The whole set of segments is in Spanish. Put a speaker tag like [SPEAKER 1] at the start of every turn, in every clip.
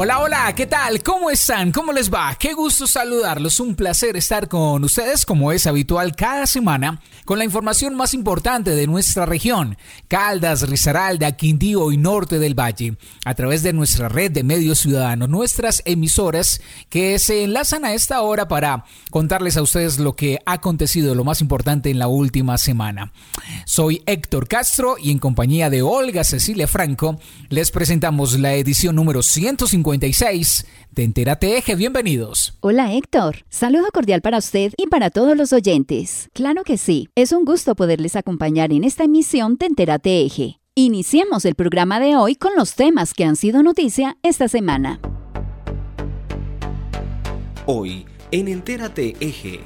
[SPEAKER 1] Hola, hola, ¿qué tal? ¿Cómo están? ¿Cómo les va? Qué gusto saludarlos. Un placer estar con ustedes como es habitual cada semana con la información más importante de nuestra región, Caldas, Risaralda, Quindío y Norte del Valle, a través de nuestra red de medios ciudadanos, nuestras emisoras que se enlazan a esta hora para contarles a ustedes lo que ha acontecido, lo más importante en la última semana. Soy Héctor Castro y en compañía de Olga Cecilia Franco les presentamos la edición número 156 de Entérate Eje. Bienvenidos.
[SPEAKER 2] Hola Héctor, saludo cordial para usted y para todos los oyentes. Claro que sí, es un gusto poderles acompañar en esta emisión de Entérate Eje. Iniciemos el programa de hoy con los temas que han sido noticia esta semana.
[SPEAKER 3] Hoy en Entérate Eje.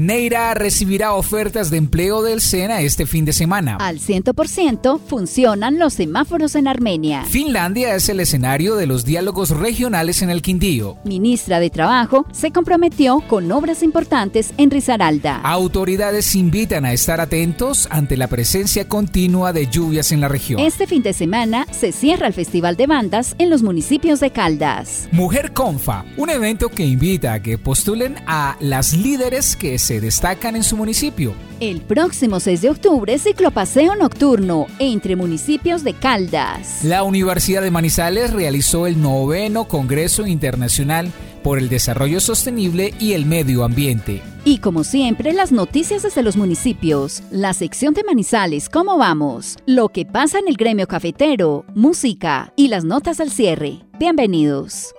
[SPEAKER 1] Neira recibirá ofertas de empleo del SENA este fin de semana.
[SPEAKER 2] Al 100% funcionan los semáforos en Armenia.
[SPEAKER 1] Finlandia es el escenario de los diálogos regionales en el Quindío.
[SPEAKER 2] Ministra de Trabajo se comprometió con obras importantes en Risaralda.
[SPEAKER 1] Autoridades invitan a estar atentos ante la presencia continua de lluvias en la región.
[SPEAKER 2] Este fin de semana se cierra el Festival de Bandas en los municipios de Caldas.
[SPEAKER 1] Mujer Confa, un evento que invita a que postulen a las líderes que se destacan en su municipio.
[SPEAKER 2] El próximo 6 de octubre, ciclopaseo nocturno entre municipios de Caldas.
[SPEAKER 1] La Universidad de Manizales realizó el noveno Congreso Internacional por el Desarrollo Sostenible y el Medio Ambiente.
[SPEAKER 2] Y como siempre, las noticias desde los municipios, la sección de Manizales, ¿cómo vamos? Lo que pasa en el gremio cafetero, música y las notas al cierre. Bienvenidos.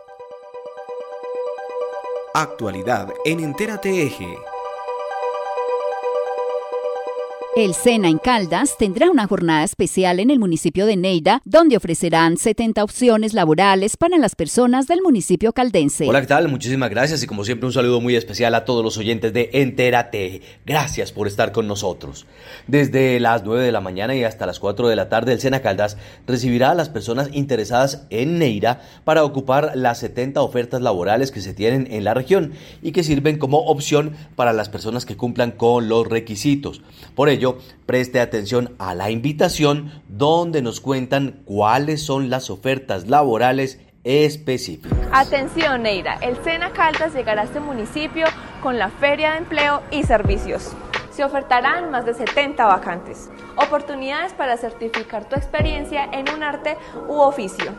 [SPEAKER 3] Actualidad en Entérate Eje.
[SPEAKER 2] El SENA en Caldas tendrá una jornada especial en el municipio de Neida, donde ofrecerán 70 opciones laborales para las personas del municipio caldense.
[SPEAKER 4] Hola, ¿qué tal? Muchísimas gracias y como siempre un saludo muy especial a todos los oyentes de Entérate. Gracias por estar con nosotros. Desde las 9 de la mañana y hasta las 4 de la tarde, el SENA Caldas recibirá a las personas interesadas en Neira para ocupar las 70 ofertas laborales que se tienen en la región y que sirven como opción para las personas que cumplan con los requisitos. Por ello, preste atención a la invitación donde nos cuentan cuáles son las ofertas laborales específicas.
[SPEAKER 5] Atención, Neira, el Sena Caldas llegará a este municipio con la Feria de Empleo y Servicios. Se ofertarán más de 70 vacantes, oportunidades para certificar tu experiencia en un arte u oficio,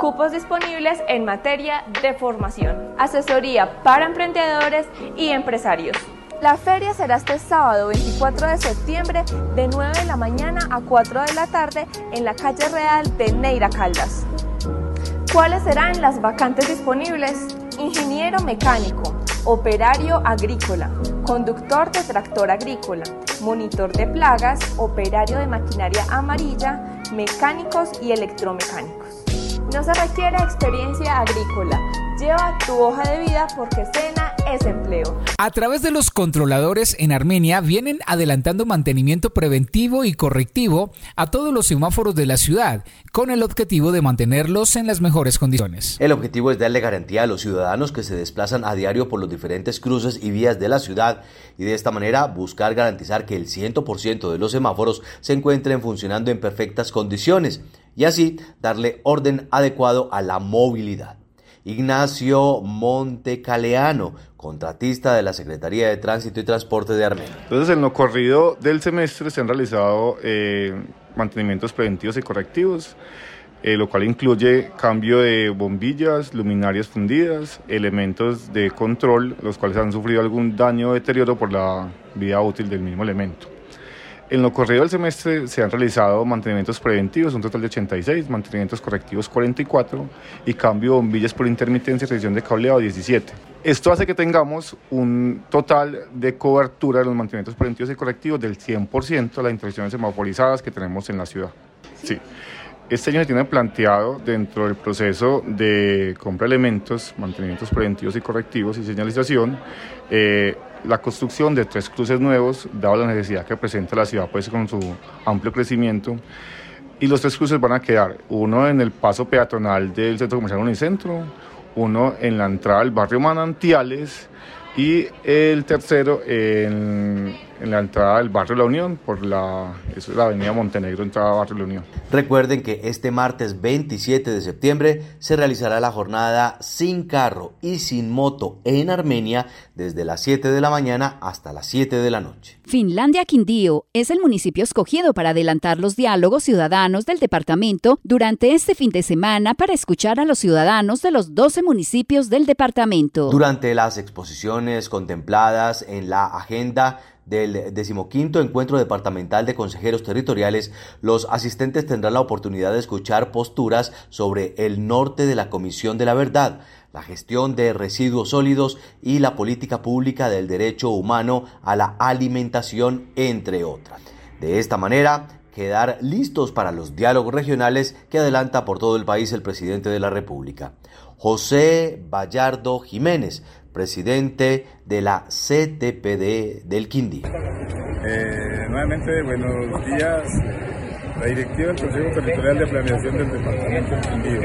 [SPEAKER 5] cupos disponibles en materia de formación, asesoría para emprendedores y empresarios. La feria será este sábado 24 de septiembre de 9 de la mañana a 4 de la tarde en la calle Real de Neira Caldas. ¿Cuáles serán las vacantes disponibles? Ingeniero mecánico, operario agrícola, conductor de tractor agrícola, monitor de plagas, operario de maquinaria amarilla, mecánicos y electromecánicos. No se requiere experiencia agrícola. Lleva tu hoja de vida porque Sena es empleo.
[SPEAKER 1] A través de los controladores en Armenia vienen adelantando mantenimiento preventivo y correctivo a todos los semáforos de la ciudad, con el objetivo de mantenerlos en las mejores condiciones.
[SPEAKER 4] El objetivo es darle garantía a los ciudadanos que se desplazan a diario por los diferentes cruces y vías de la ciudad y de esta manera buscar garantizar que el 100% de los semáforos se encuentren funcionando en perfectas condiciones y así darle orden adecuado a la movilidad. Ignacio Montecaleano, contratista de la Secretaría de Tránsito y Transporte de Armenia.
[SPEAKER 6] Entonces, en lo corrido del semestre se han realizado eh, mantenimientos preventivos y correctivos, eh, lo cual incluye cambio de bombillas, luminarias fundidas, elementos de control, los cuales han sufrido algún daño o deterioro por la vida útil del mismo elemento. En lo corrido del semestre se han realizado mantenimientos preventivos, un total de 86, mantenimientos correctivos 44 y cambio de bombillas por intermitencia y revisión de cableado 17. Esto hace que tengamos un total de cobertura de los mantenimientos preventivos y correctivos del 100% de las intervenciones semaforizadas que tenemos en la ciudad. Sí. Este año se tiene planteado dentro del proceso de compra de elementos, mantenimientos preventivos y correctivos y señalización, eh, la construcción de tres cruces nuevos, dado la necesidad que presenta la ciudad pues, con su amplio crecimiento. Y los tres cruces van a quedar, uno en el paso peatonal del Centro Comercial Unicentro, uno en la entrada del barrio Manantiales y el tercero en en la entrada del barrio La Unión, por la, es la avenida Montenegro, entrada barrio La Unión.
[SPEAKER 4] Recuerden que este martes 27 de septiembre se realizará la jornada sin carro y sin moto en Armenia desde las 7 de la mañana hasta las 7 de la noche.
[SPEAKER 2] Finlandia Quindío es el municipio escogido para adelantar los diálogos ciudadanos del departamento durante este fin de semana para escuchar a los ciudadanos de los 12 municipios del departamento.
[SPEAKER 4] Durante las exposiciones contempladas en la agenda del decimoquinto encuentro departamental de consejeros territoriales, los asistentes tendrán la oportunidad de escuchar posturas sobre el norte de la Comisión de la Verdad, la gestión de residuos sólidos y la política pública del derecho humano a la alimentación, entre otras. De esta manera, quedar listos para los diálogos regionales que adelanta por todo el país el presidente de la República. José Bayardo Jiménez, presidente de la CTPD del Quindío.
[SPEAKER 7] Eh, nuevamente, buenos días. La directiva del Consejo Territorial de Planeación del Departamento del Quindío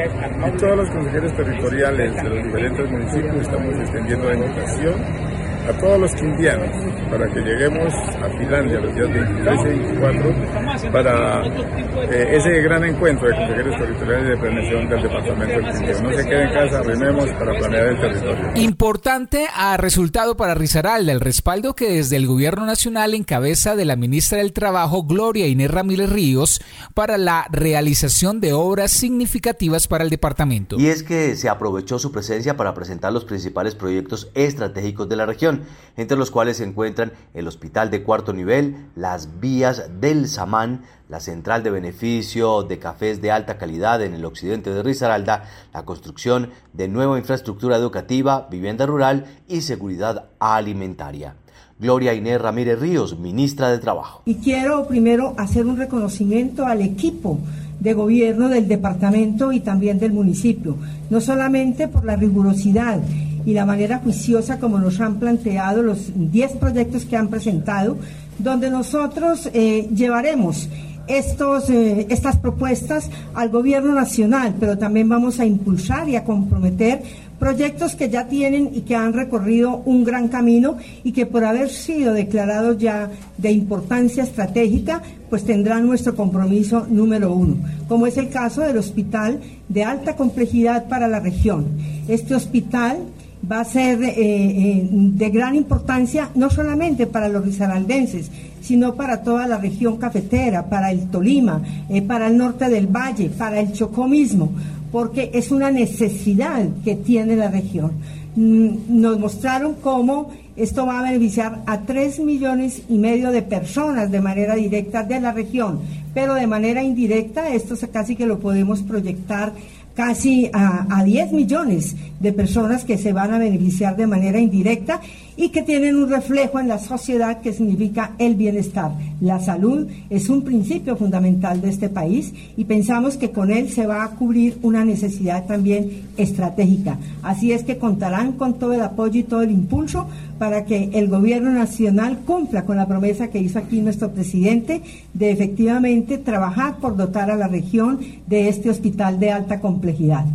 [SPEAKER 7] y todos los consejeros territoriales de los diferentes municipios estamos extendiendo la invitación a todos los quindianos para que lleguemos a Finlandia los días 23 y 24 para eh, ese gran encuentro de consejeros territoriales de planeación del departamento del Quindío. No se quede en casa, rememos para planear el territorio.
[SPEAKER 1] Importante ha resultado para Risaralda el respaldo que desde el gobierno nacional en cabeza de la ministra del Trabajo Gloria Inés Ramírez Ríos para la realización de obras significativas para el departamento.
[SPEAKER 4] Y es que se aprovechó su presencia para presentar los principales proyectos estratégicos de la región entre los cuales se encuentran el hospital de cuarto nivel, las vías del Samán, la central de beneficio de cafés de alta calidad en el occidente de Risaralda, la construcción de nueva infraestructura educativa, vivienda rural y seguridad alimentaria. Gloria Inés Ramírez Ríos, ministra de Trabajo.
[SPEAKER 8] Y quiero primero hacer un reconocimiento al equipo de gobierno del departamento y también del municipio, no solamente por la rigurosidad y la manera juiciosa como nos han planteado los 10 proyectos que han presentado, donde nosotros eh, llevaremos estos, eh, estas propuestas al gobierno nacional, pero también vamos a impulsar y a comprometer proyectos que ya tienen y que han recorrido un gran camino y que por haber sido declarados ya de importancia estratégica, pues tendrán nuestro compromiso número uno, como es el caso del hospital de alta complejidad para la región. Este hospital va a ser eh, eh, de gran importancia no solamente para los risaraldenses, sino para toda la región cafetera, para el Tolima, eh, para el norte del valle, para el Chocó mismo, porque es una necesidad que tiene la región. Mm, nos mostraron cómo esto va a beneficiar a tres millones y medio de personas de manera directa de la región, pero de manera indirecta esto casi que lo podemos proyectar casi a, a 10 millones de personas que se van a beneficiar de manera indirecta y que tienen un reflejo en la sociedad que significa el bienestar. La salud es un principio fundamental de este país y pensamos que con él se va a cubrir una necesidad también estratégica. Así es que contarán con todo el apoyo y todo el impulso para que el gobierno nacional cumpla con la promesa que hizo aquí nuestro presidente de efectivamente trabajar por dotar a la región de este hospital de alta complejidad.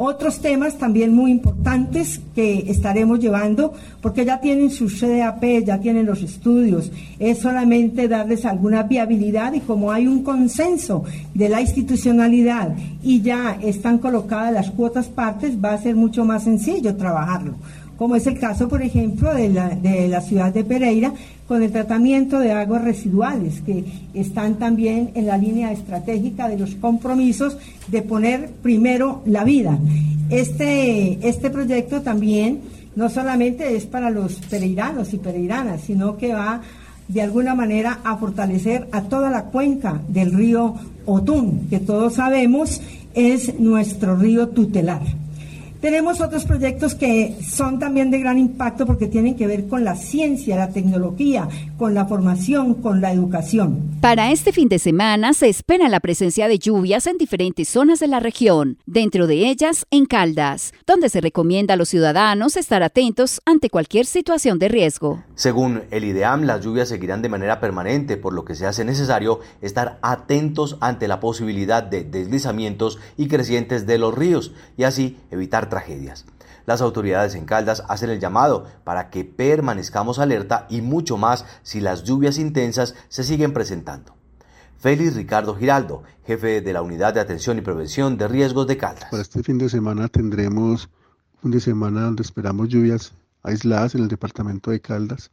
[SPEAKER 8] Otros temas también muy importantes que estaremos llevando, porque ya tienen su CDAP, ya tienen los estudios, es solamente darles alguna viabilidad y como hay un consenso de la institucionalidad y ya están colocadas las cuotas partes, va a ser mucho más sencillo trabajarlo como es el caso, por ejemplo, de la, de la ciudad de Pereira, con el tratamiento de aguas residuales, que están también en la línea estratégica de los compromisos de poner primero la vida. Este, este proyecto también no solamente es para los pereiranos y pereiranas, sino que va de alguna manera a fortalecer a toda la cuenca del río Otún, que todos sabemos es nuestro río tutelar. Tenemos otros proyectos que son también de gran impacto porque tienen que ver con la ciencia, la tecnología, con la formación, con la educación.
[SPEAKER 2] Para este fin de semana se espera la presencia de lluvias en diferentes zonas de la región, dentro de ellas en Caldas, donde se recomienda a los ciudadanos estar atentos ante cualquier situación de riesgo.
[SPEAKER 4] Según el IDEAM, las lluvias seguirán de manera permanente, por lo que se hace necesario estar atentos ante la posibilidad de deslizamientos y crecientes de los ríos y así evitar tragedias. Las autoridades en Caldas hacen el llamado para que permanezcamos alerta y mucho más si las lluvias intensas se siguen presentando. Félix Ricardo Giraldo, jefe de la Unidad de Atención y Prevención de Riesgos de Caldas.
[SPEAKER 9] Para este fin de semana tendremos un de semana donde esperamos lluvias aisladas en el departamento de Caldas.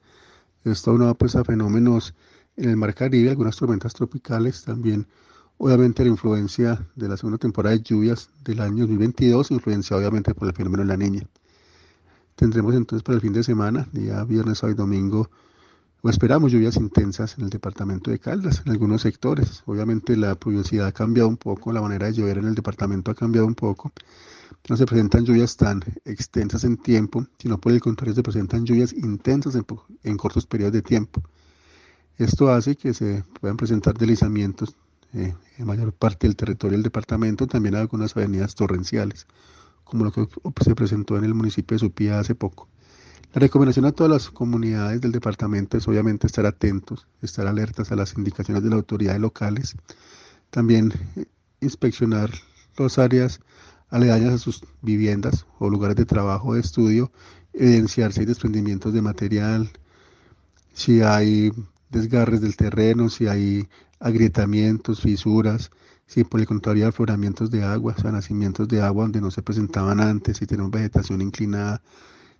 [SPEAKER 9] Esto va pues a fenómenos en el Mar Caribe, algunas tormentas tropicales también Obviamente la influencia de la segunda temporada de lluvias del año 2022, influenciada obviamente por el fenómeno de la niña. Tendremos entonces para el fin de semana, día viernes, sábado y domingo, o esperamos lluvias intensas en el departamento de Caldas, en algunos sectores. Obviamente la pluviosidad ha cambiado un poco, la manera de llover en el departamento ha cambiado un poco. No se presentan lluvias tan extensas en tiempo, sino por el contrario se presentan lluvias intensas en, en cortos periodos de tiempo. Esto hace que se puedan presentar deslizamientos eh, en mayor parte del territorio del departamento, también algunas avenidas torrenciales, como lo que se presentó en el municipio de Supía hace poco. La recomendación a todas las comunidades del departamento es obviamente estar atentos, estar alertas a las indicaciones de las autoridades locales, también eh, inspeccionar las áreas aledañas a sus viviendas o lugares de trabajo o de estudio, evidenciar si hay desprendimientos de material, si hay desgarres del terreno, si hay agrietamientos, fisuras, si por el contrario afloramientos de agua, o nacimientos de agua donde no se presentaban antes, si tenemos vegetación inclinada.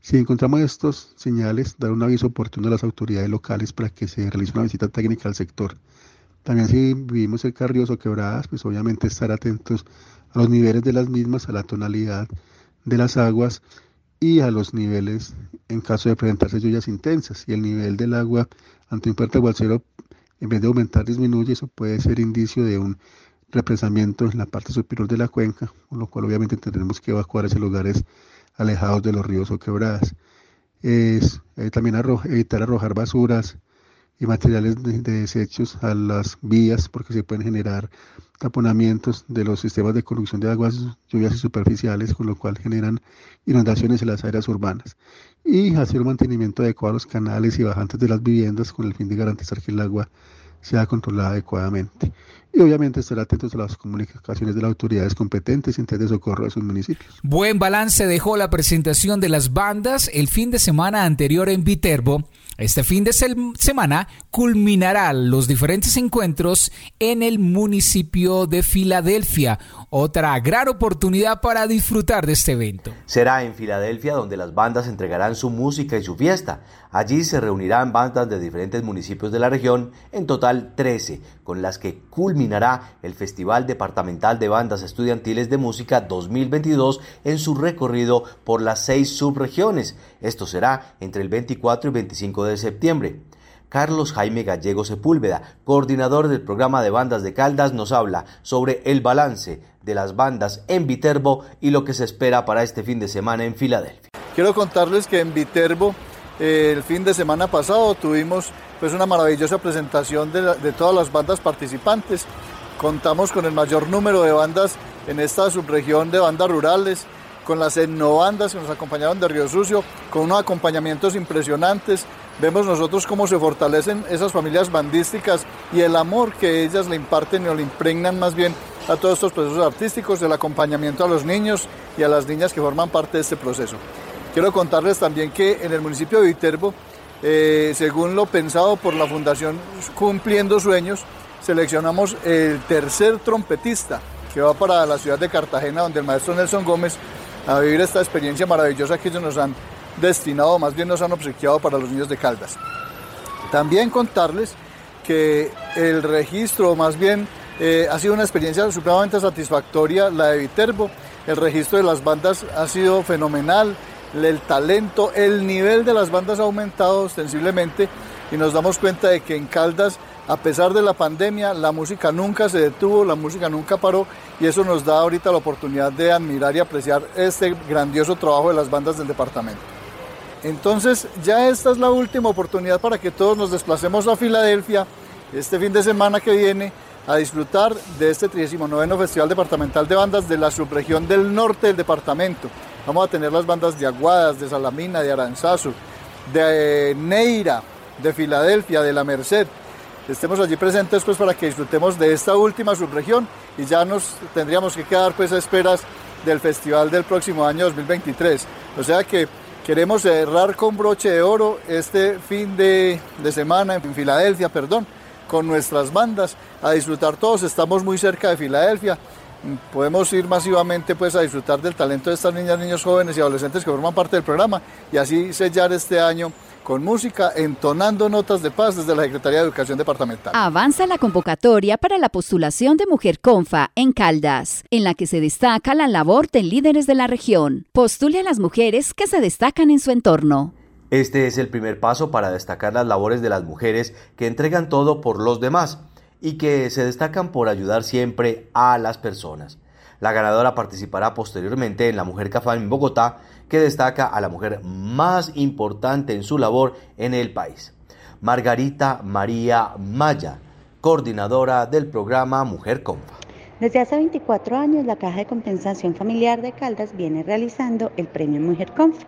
[SPEAKER 9] Si encontramos estos señales, dar un aviso oportuno a las autoridades locales para que se realice una visita técnica al sector. También si vivimos el Carrioso quebradas, pues obviamente estar atentos a los niveles de las mismas, a la tonalidad de las aguas y a los niveles en caso de presentarse lluvias intensas. Y el nivel del agua ante un fuerte en vez de aumentar, disminuye, eso puede ser indicio de un represamiento en la parte superior de la cuenca, con lo cual obviamente tendremos que evacuar esos lugares alejados de los ríos o quebradas. Es eh, también evitar arrojar basuras y materiales de, desechos a las vías porque se pueden generar taponamientos de los sistemas de conducción de aguas lluvias y superficiales, con lo cual generan inundaciones en las áreas urbanas. Y hacer un mantenimiento adecuado a los canales y bajantes de las viviendas con el fin de garantizar que el agua sea controlada adecuadamente. Y obviamente estar atentos a las comunicaciones de las autoridades competentes y de socorro de sus municipios.
[SPEAKER 1] Buen balance dejó la presentación de las bandas el fin de semana anterior en Viterbo este fin de semana culminará los diferentes encuentros en el municipio de Filadelfia. Otra gran oportunidad para disfrutar de este evento.
[SPEAKER 4] Será en Filadelfia donde las bandas entregarán su música y su fiesta. Allí se reunirán bandas de diferentes municipios de la región, en total 13, con las que culminará el Festival Departamental de Bandas Estudiantiles de Música 2022 en su recorrido por las seis subregiones. Esto será entre el 24 y 25 de septiembre. Carlos Jaime Gallego Sepúlveda, coordinador del programa de bandas de Caldas, nos habla sobre el balance de las bandas en Viterbo y lo que se espera para este fin de semana en Filadelfia.
[SPEAKER 10] Quiero contarles que en Viterbo el fin de semana pasado tuvimos pues una maravillosa presentación de, todas las bandas participantes. Contamos con el mayor número de bandas en esta subregión de bandas rurales, con las etnobandas que nos acompañaron de Río Sucio, con unos acompañamientos impresionantes. Vemos nosotros cómo se fortalecen esas familias bandísticas y el amor que ellas le imparten o le impregnan más bien a todos estos procesos artísticos, el acompañamiento a los niños y a las niñas que forman parte de este proceso. Quiero contarles también que en el municipio de Viterbo, eh, según lo pensado por la Fundación Cumpliendo Sueños, seleccionamos el tercer trompetista que va para la ciudad de Cartagena, donde el maestro Nelson Gómez a vivir esta experiencia maravillosa que ellos nos han destinado, más bien nos han obsequiado para los niños de Caldas. También contarles que el registro, más bien, eh, ha sido una experiencia supremamente satisfactoria, la de Viterbo. El registro de las bandas ha sido fenomenal el talento, el nivel de las bandas ha aumentado ostensiblemente y nos damos cuenta de que en Caldas a pesar de la pandemia, la música nunca se detuvo, la música nunca paró y eso nos da ahorita la oportunidad de admirar y apreciar este grandioso trabajo de las bandas del departamento. Entonces ya esta es la última oportunidad para que todos nos desplacemos a Filadelfia este fin de semana que viene a disfrutar de este 39 Festival Departamental de Bandas de la subregión del norte del departamento. Vamos a tener las bandas de Aguadas, de Salamina, de Aranzazu, de Neira, de Filadelfia, de La Merced. Estemos allí presentes pues para que disfrutemos de esta última subregión y ya nos tendríamos que quedar pues a esperas del festival del próximo año 2023. O sea que queremos cerrar con broche de oro este fin de, de semana en Filadelfia, perdón, con nuestras bandas, a disfrutar todos. Estamos muy cerca de Filadelfia. Podemos ir masivamente pues a disfrutar del talento de estas niñas, niños jóvenes y adolescentes que forman parte del programa y así sellar este año con música, entonando notas de paz desde la Secretaría de Educación Departamental.
[SPEAKER 2] Avanza la convocatoria para la postulación de Mujer Confa en Caldas, en la que se destaca la labor de líderes de la región. Postule a las mujeres que se destacan en su entorno.
[SPEAKER 4] Este es el primer paso para destacar las labores de las mujeres que entregan todo por los demás y que se destacan por ayudar siempre a las personas. La ganadora participará posteriormente en la Mujer Cafán en Bogotá, que destaca a la mujer más importante en su labor en el país. Margarita María Maya, coordinadora del programa Mujer Confa.
[SPEAKER 11] Desde hace 24 años, la Caja de Compensación Familiar de Caldas viene realizando el Premio Mujer Confa.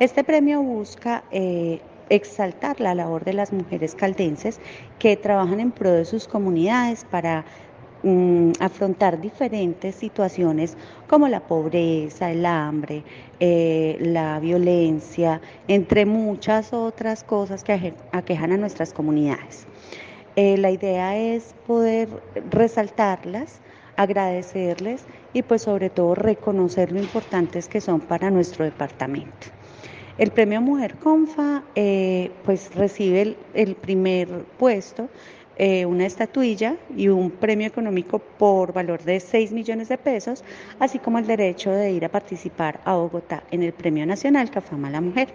[SPEAKER 11] Este premio busca eh, exaltar la labor de las mujeres caldenses que trabajan en pro de sus comunidades para mm, afrontar diferentes situaciones como la pobreza, el hambre, eh, la violencia, entre muchas otras cosas que aquejan a nuestras comunidades. Eh, la idea es poder resaltarlas agradecerles y pues sobre todo reconocer lo importantes que son para nuestro departamento. El premio Mujer Confa eh, pues recibe el, primer puesto, eh, una estatuilla y un premio económico por valor de 6 millones de pesos, así como el derecho de ir a participar a Bogotá en el Premio Nacional Cafama la Mujer.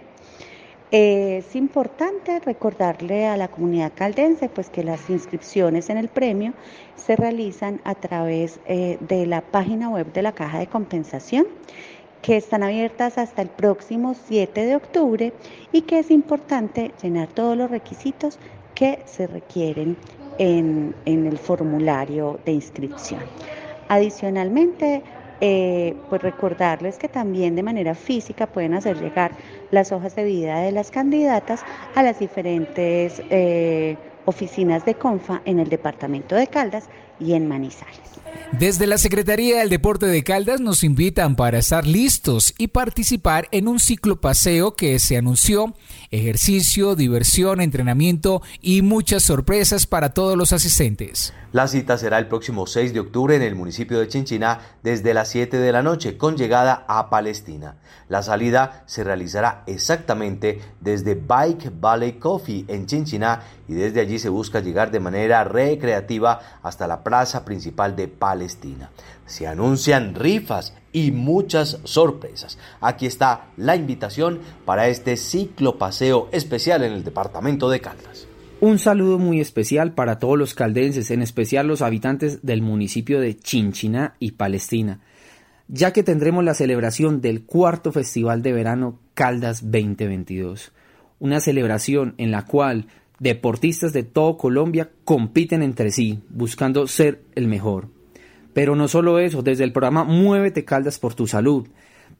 [SPEAKER 11] Es importante recordarle a la comunidad caldense pues que las inscripciones en el premio se realizan a través eh, de la página web de la Caja de Compensación que están abiertas hasta el próximo 7 de octubre y que es importante llenar todos los requisitos que se requieren en, en el formulario de inscripción. Adicionalmente, eh, pues recordarles que también de manera física pueden hacer llegar las hojas de vida de las candidatas a las diferentes eh, oficinas de CONFA en el departamento de Caldas y en Manizales.
[SPEAKER 1] Desde la Secretaría del Deporte de Caldas nos invitan para estar listos y participar en un ciclo paseo que se anunció, ejercicio, diversión, entrenamiento y muchas sorpresas para todos los asistentes.
[SPEAKER 4] La cita será el próximo 6 de octubre en el municipio de Chinchiná desde las 7 de la noche con llegada a Palestina. La salida se realizará exactamente desde Bike Valley Coffee en Chinchiná y desde allí se busca llegar de manera recreativa hasta la plaza principal de Palestina. Se anuncian rifas y muchas sorpresas. Aquí está la invitación para este ciclo paseo especial en el departamento de Caldas.
[SPEAKER 12] Un saludo muy especial para todos los caldenses, en especial los habitantes del municipio de Chinchiná y Palestina, ya que tendremos la celebración del cuarto Festival de Verano Caldas 2022, una celebración en la cual deportistas de todo Colombia compiten entre sí, buscando ser el mejor. Pero no solo eso, desde el programa Muévete Caldas por tu Salud,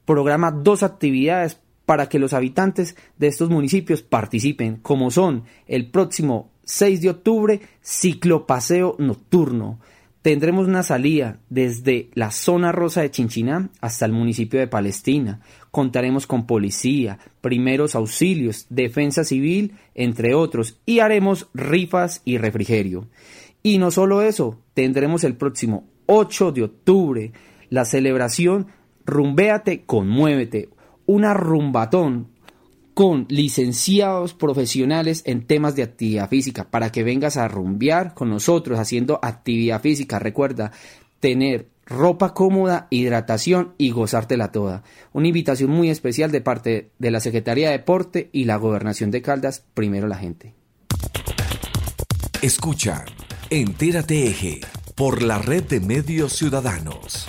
[SPEAKER 12] programa dos actividades para que los habitantes de estos municipios participen, como son el próximo 6 de octubre, ciclopaseo nocturno. Tendremos una salida desde la zona rosa de Chinchiná hasta el municipio de Palestina. Contaremos con policía, primeros auxilios, defensa civil, entre otros, y haremos rifas y refrigerio. Y no solo eso, tendremos el próximo 8 de octubre la celebración Rumbéate, conmuévete, una rumbatón con licenciados profesionales en temas de actividad física para que vengas a rumbear con nosotros haciendo actividad física. Recuerda tener ropa cómoda, hidratación y gozártela toda. Una invitación muy especial de parte de la Secretaría de Deporte y la Gobernación de Caldas, primero la gente.
[SPEAKER 13] Escucha, Entérate Eje, por la red de medios ciudadanos.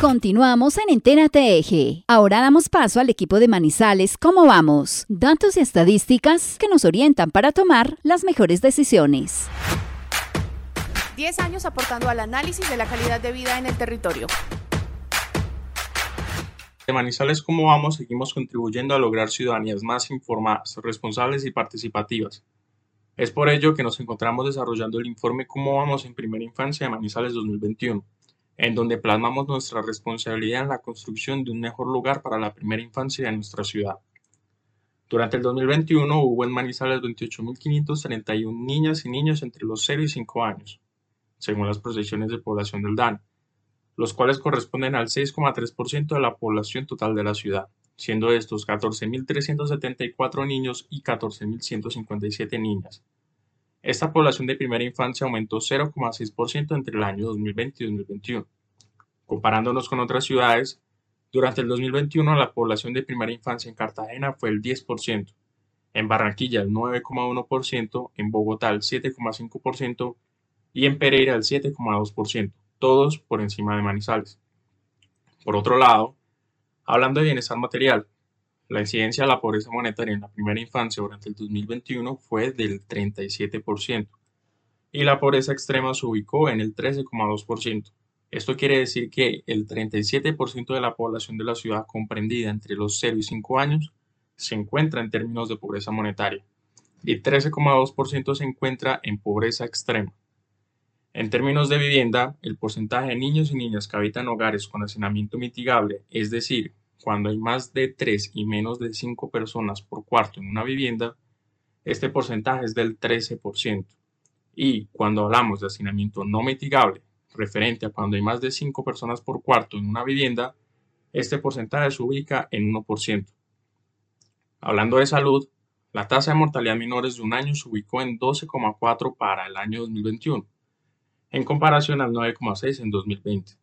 [SPEAKER 2] Continuamos en Entérate Eje. Ahora damos paso al equipo de Manizales ¿Cómo vamos? Datos y estadísticas que nos orientan para tomar las mejores decisiones.
[SPEAKER 14] 10 años aportando al análisis de la calidad de vida en el territorio.
[SPEAKER 15] De Manizales ¿Cómo vamos? Seguimos contribuyendo a lograr ciudadanías más informadas, responsables y participativas. Es por ello que nos encontramos desarrollando el informe Cómo vamos en primera infancia de Manizales 2021 en donde plasmamos nuestra responsabilidad en la construcción de un mejor lugar para la primera infancia de nuestra ciudad. Durante el 2021 hubo en Manizales 28.531 niñas y niños entre los 0 y 5 años, según las proyecciones de población del DAN, los cuales corresponden al 6,3% de la población total de la ciudad, siendo estos 14.374 niños y 14.157 niñas. Esta población de primera infancia aumentó 0,6% entre el año 2020 y 2021. Comparándonos con otras ciudades, durante el 2021 la población de primera infancia en Cartagena fue el 10%, en Barranquilla el 9,1%, en Bogotá el 7,5% y en Pereira el 7,2%, todos por encima de Manizales. Por otro lado, hablando de bienestar material, la incidencia de la pobreza monetaria en la primera infancia durante el 2021 fue del 37% y la pobreza extrema se ubicó en el 13,2%. Esto quiere decir que el 37% de la población de la ciudad comprendida entre los 0 y 5 años se encuentra en términos de pobreza monetaria y 13,2% se encuentra en pobreza extrema. En términos de vivienda, el porcentaje de niños y niñas que habitan hogares con hacinamiento mitigable, es decir, cuando hay más de 3 y menos de 5 personas por cuarto en una vivienda, este porcentaje es del 13%. Y cuando hablamos de hacinamiento no mitigable, referente a cuando hay más de 5 personas por cuarto en una vivienda, este porcentaje se ubica en 1%. Hablando de salud, la tasa de mortalidad menores de un año se ubicó en 12,4 para el año 2021, en comparación al 9,6 en 2020.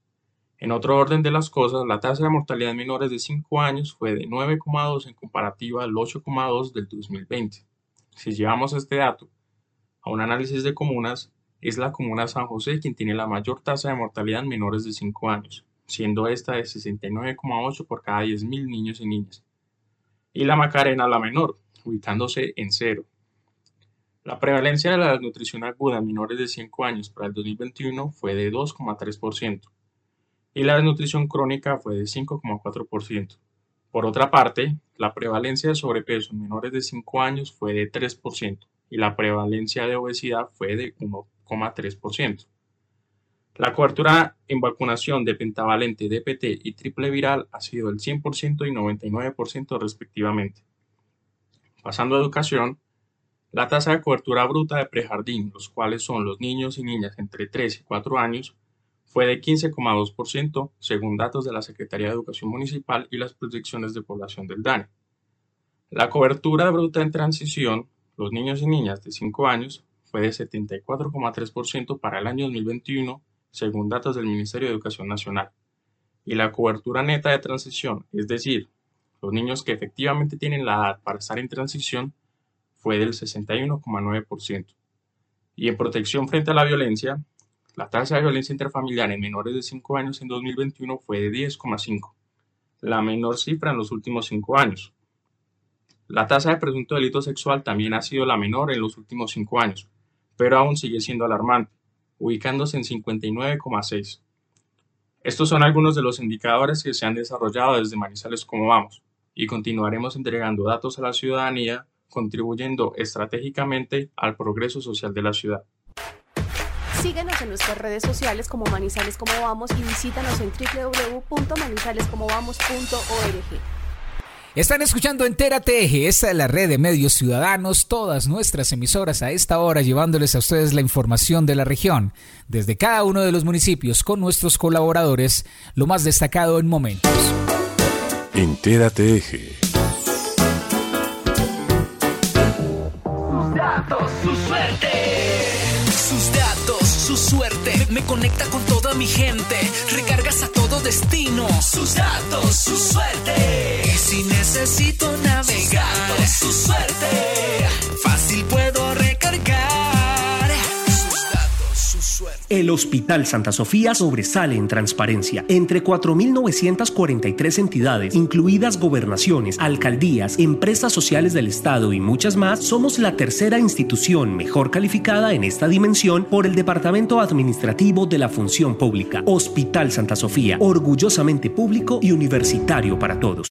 [SPEAKER 15] En otro orden de las cosas, la tasa de mortalidad en menores de 5 años fue de 9,2 en comparativa al 8,2 del 2020. Si llevamos este dato a un análisis de comunas, es la comuna San José quien tiene la mayor tasa de mortalidad en menores de 5 años, siendo esta de 69,8 por cada 10.000 niños y niñas. Y la Macarena la menor, ubicándose en cero. La prevalencia de la desnutrición aguda en menores de 5 años para el 2021 fue de 2,3% y la desnutrición crónica fue de 5,4%. Por otra parte, la prevalencia de sobrepeso en menores de 5 años fue de 3% y la prevalencia de obesidad fue de 1,3%. La cobertura en vacunación de pentavalente, DPT y triple viral ha sido el 100% y 99% respectivamente. Pasando a educación, la tasa de cobertura bruta de prejardín, los cuales son los niños y niñas entre 3 y 4 años, fue de 15,2% según datos de la Secretaría de Educación Municipal y las proyecciones de población del DANE. La cobertura bruta en transición, los niños y niñas de 5 años, fue de 74,3% para el año 2021 según datos del Ministerio de Educación Nacional. Y la cobertura neta de transición, es decir, los niños que efectivamente tienen la edad para estar en transición, fue del 61,9%. Y en protección frente a la violencia, la tasa de violencia intrafamiliar en menores de 5 años en 2021 fue de 10,5, la menor cifra en los últimos 5 años. La tasa de presunto delito sexual también ha sido la menor en los últimos 5 años, pero aún sigue siendo alarmante, ubicándose en 59,6. Estos son algunos de los indicadores que se han desarrollado desde Manizales como vamos, y continuaremos entregando datos a la ciudadanía, contribuyendo estratégicamente al progreso social de la ciudad.
[SPEAKER 14] Síguenos en nuestras redes sociales como Manizales Como Vamos y visítanos en www.manizalescomovamos.org.
[SPEAKER 1] Están escuchando Entérate Eje, esta es la red de medios ciudadanos, todas nuestras emisoras a esta hora llevándoles a ustedes la información de la región, desde cada uno de los municipios con nuestros colaboradores, lo más destacado en momentos.
[SPEAKER 13] Entérate Eje.
[SPEAKER 16] Datos, su suerte. Sus datos, su suerte. Me conecta con toda mi gente. Recargas a todo destino. Sus datos, su suerte. Y si necesito navegar. Sus datos, su suerte. Fácil puedo
[SPEAKER 17] El Hospital Santa Sofía sobresale en transparencia. Entre 4.943 entidades, incluidas gobernaciones, alcaldías, empresas sociales del Estado y muchas más, somos la tercera institución mejor calificada en esta dimensión por el Departamento Administrativo de la Función Pública. Hospital Santa Sofía, orgullosamente público y universitario para todos.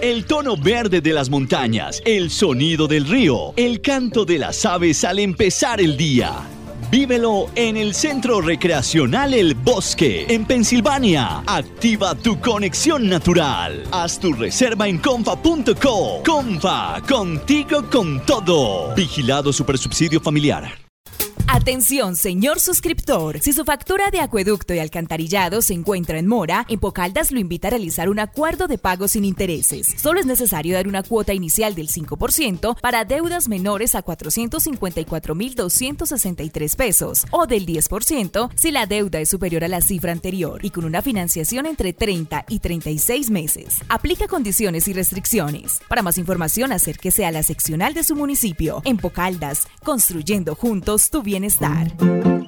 [SPEAKER 18] El tono verde de las montañas, el sonido del río, el canto de las aves al empezar el día. Vívelo en el Centro Recreacional El Bosque, en Pensilvania. Activa tu conexión natural. Haz tu reserva en confa.co. Confa, contigo con todo. Vigilado Supersubsidio Familiar.
[SPEAKER 19] Atención, señor suscriptor. Si su factura de acueducto y alcantarillado se encuentra en mora, Empocaldas lo invita a realizar un acuerdo de pago sin intereses. Solo es necesario dar una cuota inicial del 5% para deudas menores a 454.263 pesos o del 10% si la deuda es superior a la cifra anterior y con una financiación entre 30 y 36 meses. Aplica condiciones y restricciones. Para más información, acérquese a la seccional de su municipio. Empocaldas, construyendo juntos tu bien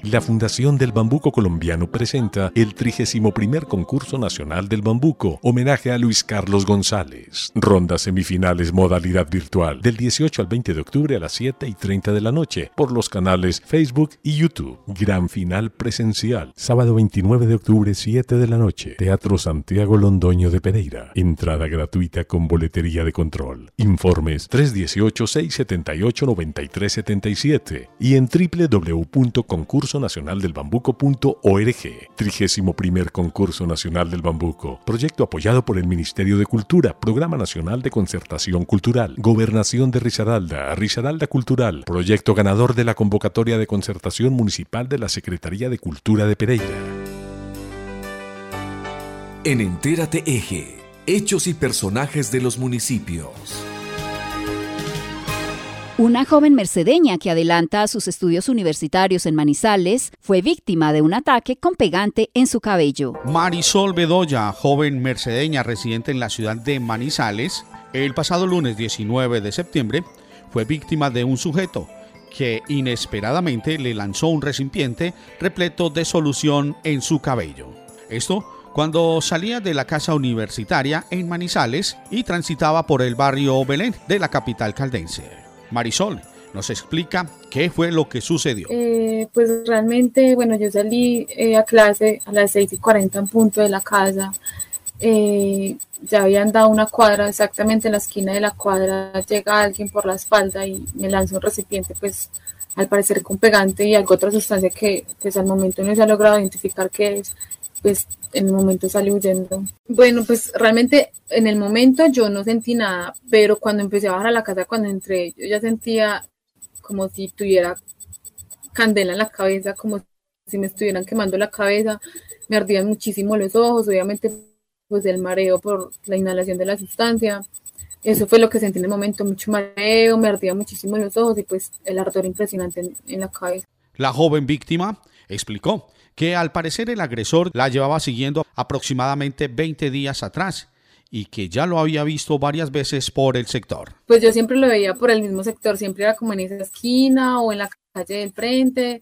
[SPEAKER 20] La Fundación del Bambuco Colombiano presenta el 31 Concurso Nacional del Bambuco, homenaje a Luis Carlos González. Ronda semifinales modalidad virtual, del 18 al 20 de octubre a las 7 y 30 de la noche, por los canales Facebook y YouTube. Gran final presencial, sábado 29 de octubre, 7 de la noche, Teatro Santiago Londoño de Pereira. Entrada gratuita con boletería de control. Informes 318-678-9377 y en www.concursonacionaldelbambuco.org. 31 Concurso Nacional del Bambuco. Proyecto apoyado por el Ministerio de Cultura, Programa Nacional de Concertación Cultural, Gobernación de Risaralda, Risaralda Cultural, proyecto ganador de la convocatoria de concertación municipal de la Secretaría de Cultura de Pereira.
[SPEAKER 13] En Entérate Eje, hechos y personajes de los municipios.
[SPEAKER 2] Una joven mercedeña que adelanta sus estudios universitarios en Manizales fue víctima de un ataque con pegante en su cabello.
[SPEAKER 21] Marisol Bedoya, joven mercedeña residente en la ciudad de Manizales, el pasado lunes 19 de septiembre fue víctima de un sujeto que inesperadamente le lanzó un recipiente repleto de solución en su cabello. Esto cuando salía de la casa universitaria en Manizales y transitaba por el barrio Belén de la capital caldense. Marisol nos explica qué fue lo que sucedió.
[SPEAKER 22] Eh, pues realmente, bueno, yo salí eh, a clase a las 6 y 40 en punto de la casa. Eh, ya habían dado una cuadra, exactamente en la esquina de la cuadra llega alguien por la espalda y me lanza un recipiente, pues al parecer con pegante y algo otra sustancia que pues al momento no se ha logrado identificar qué es pues en el momento salí huyendo. Bueno, pues realmente en el momento yo no sentí nada, pero cuando empecé a bajar a la casa, cuando entré, yo ya sentía como si tuviera candela en la cabeza, como si me estuvieran quemando la cabeza, me ardían muchísimo los ojos, obviamente pues el mareo por la inhalación de la sustancia. Eso fue lo que sentí en el momento, mucho mareo, me ardía muchísimo los ojos y pues el ardor impresionante en la cabeza.
[SPEAKER 21] La joven víctima explicó que al parecer el agresor la llevaba siguiendo aproximadamente 20 días atrás y que ya lo había visto varias veces por el sector.
[SPEAKER 22] Pues yo siempre lo veía por el mismo sector, siempre era como en esa esquina o en la calle del frente.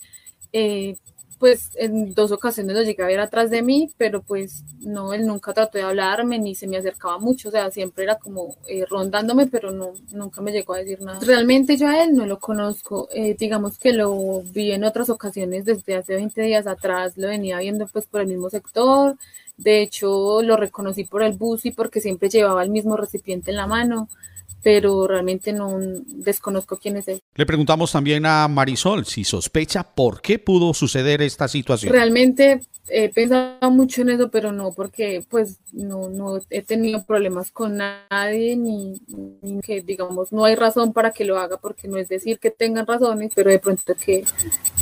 [SPEAKER 22] Eh, pues en dos ocasiones lo llegué a ver atrás de mí, pero pues no, él nunca trató de hablarme ni se me acercaba mucho, o sea, siempre era como eh, rondándome, pero no, nunca me llegó a decir nada. Realmente yo a él no lo conozco, eh, digamos que lo vi en otras ocasiones desde hace 20 días atrás, lo venía viendo pues por el mismo sector, de hecho lo reconocí por el bus y porque siempre llevaba el mismo recipiente en la mano pero realmente no desconozco quién es él.
[SPEAKER 21] Le preguntamos también a Marisol si sospecha por qué pudo suceder esta situación.
[SPEAKER 22] Realmente he pensado mucho en eso, pero no, porque pues no, no he tenido problemas con nadie, ni, que digamos, no hay razón para que lo haga, porque no es decir que tengan razones, pero de pronto que,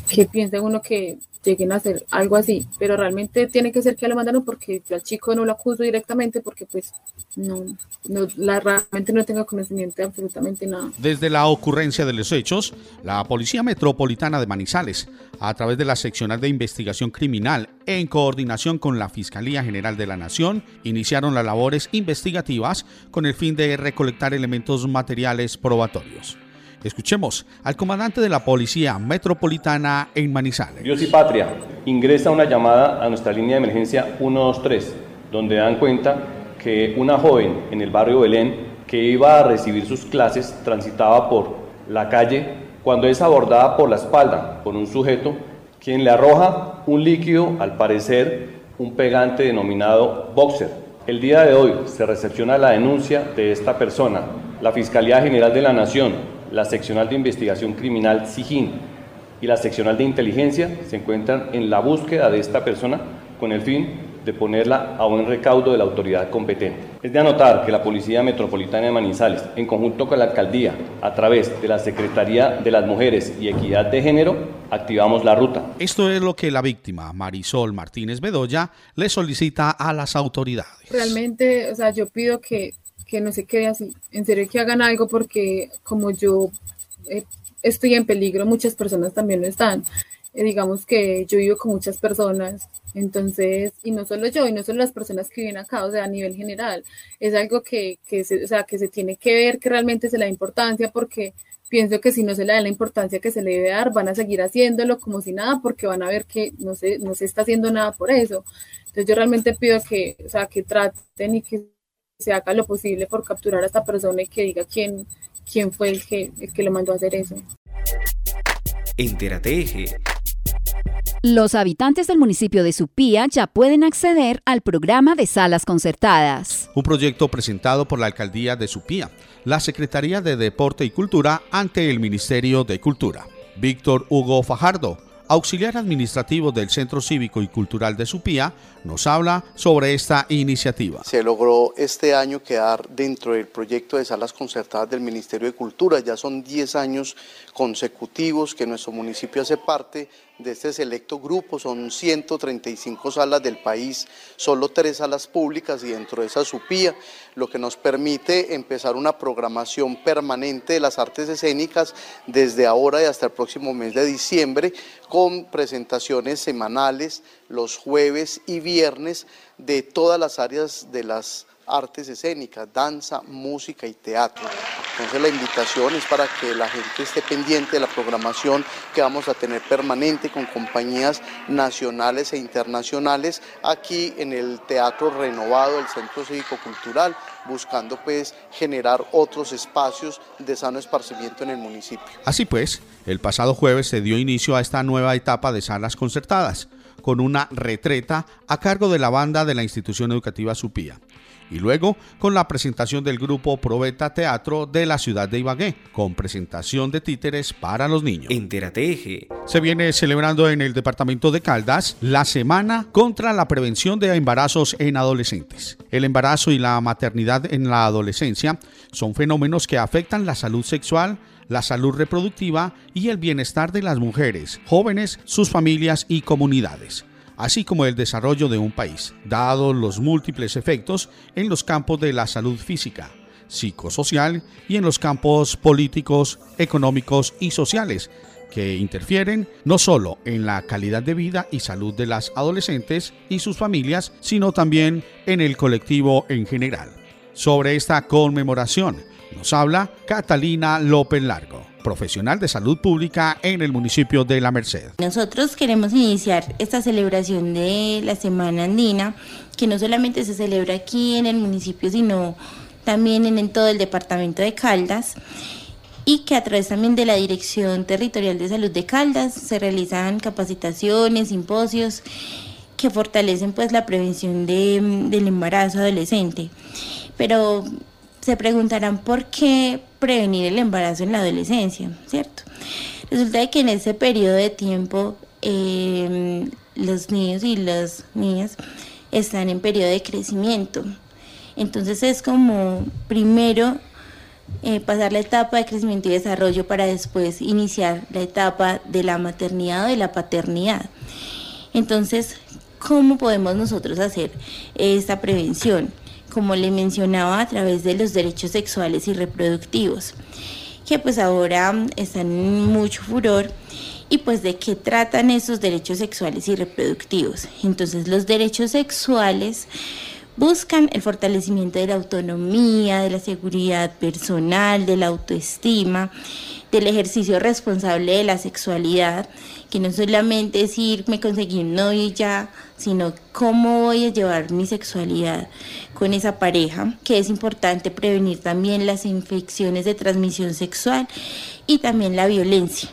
[SPEAKER 22] que piense uno que, lleguen a hacer algo así, pero realmente tiene que ser que lo mandaron porque yo al chico no lo acuso directamente porque pues no, no la, realmente no tengo conocimiento de absolutamente nada.
[SPEAKER 21] Desde la ocurrencia de los hechos, la Policía Metropolitana de Manizales, a través de la seccional de investigación criminal, en coordinación con la Fiscalía General de la Nación, iniciaron las labores investigativas con el fin de recolectar elementos materiales probatorios. Escuchemos al comandante de la Policía Metropolitana en Manizales.
[SPEAKER 23] Dios y Patria ingresa una llamada a nuestra línea de emergencia 123, donde dan cuenta que una joven en el barrio Belén que iba a recibir sus clases transitaba por la calle cuando es abordada por la espalda por un sujeto quien le arroja un líquido, al parecer un pegante denominado boxer. El día de hoy se recepciona la denuncia de esta persona. La Fiscalía General de la Nación la seccional de investigación criminal SIGIN y la seccional de inteligencia se encuentran en la búsqueda de esta persona con el fin de ponerla a buen recaudo de la autoridad competente. Es de anotar que la Policía Metropolitana de Manizales, en conjunto con la Alcaldía, a través de la Secretaría de las Mujeres y Equidad de Género, activamos la ruta.
[SPEAKER 21] Esto es lo que la víctima, Marisol Martínez Bedoya, le solicita a las autoridades.
[SPEAKER 22] Realmente, o sea, yo pido que que no se quede así. En serio que hagan algo porque como yo eh, estoy en peligro, muchas personas también lo están. Eh, digamos que yo vivo con muchas personas, entonces, y no solo yo, y no solo las personas que viven acá, o sea, a nivel general, es algo que, que, se, o sea, que se tiene que ver, que realmente se le da importancia, porque pienso que si no se le da la importancia que se le debe dar, van a seguir haciéndolo como si nada, porque van a ver que no se, no se está haciendo nada por eso. Entonces yo realmente pido que, o sea, que traten y que se haga lo posible por capturar a esta persona y que diga quién, quién fue el que, el que lo mandó a hacer eso.
[SPEAKER 13] Entérate Eje.
[SPEAKER 2] Los habitantes del municipio de Supía ya pueden acceder al programa de salas concertadas.
[SPEAKER 21] Un proyecto presentado por la alcaldía de Supía, la Secretaría de Deporte y Cultura ante el Ministerio de Cultura. Víctor Hugo Fajardo, auxiliar administrativo del Centro Cívico y Cultural de Supía, nos habla sobre esta iniciativa.
[SPEAKER 24] Se logró este año quedar dentro del proyecto de salas concertadas del Ministerio de Cultura. Ya son 10 años consecutivos que nuestro municipio hace parte de este selecto grupo, son 135 salas del país, solo tres salas públicas y dentro de esa supía, lo que nos permite empezar una programación permanente de las artes escénicas desde ahora y hasta el próximo mes de diciembre, con presentaciones semanales los jueves y viernes de todas las áreas de las artes escénicas, danza, música y teatro. Entonces la invitación es para que la gente esté pendiente de la programación que vamos a tener permanente con compañías nacionales e internacionales aquí en el Teatro Renovado del Centro Cívico Cultural, buscando pues generar otros espacios de sano esparcimiento en el municipio.
[SPEAKER 21] Así pues, el pasado jueves se dio inicio a esta nueva etapa de salas concertadas con una retreta a cargo de la banda de la institución educativa Supía y luego con la presentación del grupo Probeta Teatro de la ciudad de Ibagué, con presentación de títeres para los niños.
[SPEAKER 13] Enterateje.
[SPEAKER 21] Se viene celebrando en el departamento de Caldas la Semana contra la Prevención de Embarazos en Adolescentes. El embarazo y la maternidad en la adolescencia son fenómenos que afectan la salud sexual, la salud reproductiva y el bienestar de las mujeres, jóvenes, sus familias y comunidades así como el desarrollo de un país, dados los múltiples efectos en los campos de la salud física, psicosocial y en los campos políticos, económicos y sociales, que interfieren no solo en la calidad de vida y salud de las adolescentes y sus familias, sino también en el colectivo en general. Sobre esta conmemoración nos habla Catalina López Largo profesional de salud pública en el municipio de La Merced.
[SPEAKER 25] Nosotros queremos iniciar esta celebración de la Semana Andina, que no solamente se celebra aquí en el municipio, sino también en, todo el departamento de Caldas y que a través también de la Dirección Territorial de Salud de Caldas se realizan capacitaciones, simposios que fortalecen pues la prevención del embarazo adolescente. Pero se preguntarán por qué prevenir el embarazo en la adolescencia, ¿cierto? Resulta que en ese periodo de tiempo em, los niños y las niñas están en periodo de crecimiento. Entonces es como primero eh, pasar la etapa de crecimiento y desarrollo para después iniciar la etapa de la maternidad o de la paternidad. Entonces, ¿cómo podemos nosotros hacer esta prevención? Como le mencionaba, a través de los derechos sexuales y reproductivos, que pues ahora están en mucho furor y pues de qué tratan esos derechos sexuales y reproductivos. Entonces los derechos sexuales buscan el fortalecimiento de la autonomía, de la seguridad personal, de la autoestima, del ejercicio responsable de la sexualidad, que no solamente es ir, me conseguí un y ya, sino cómo voy a llevar mi sexualidad con esa pareja, que es importante prevenir también las infecciones de transmisión sexual y también la violencia.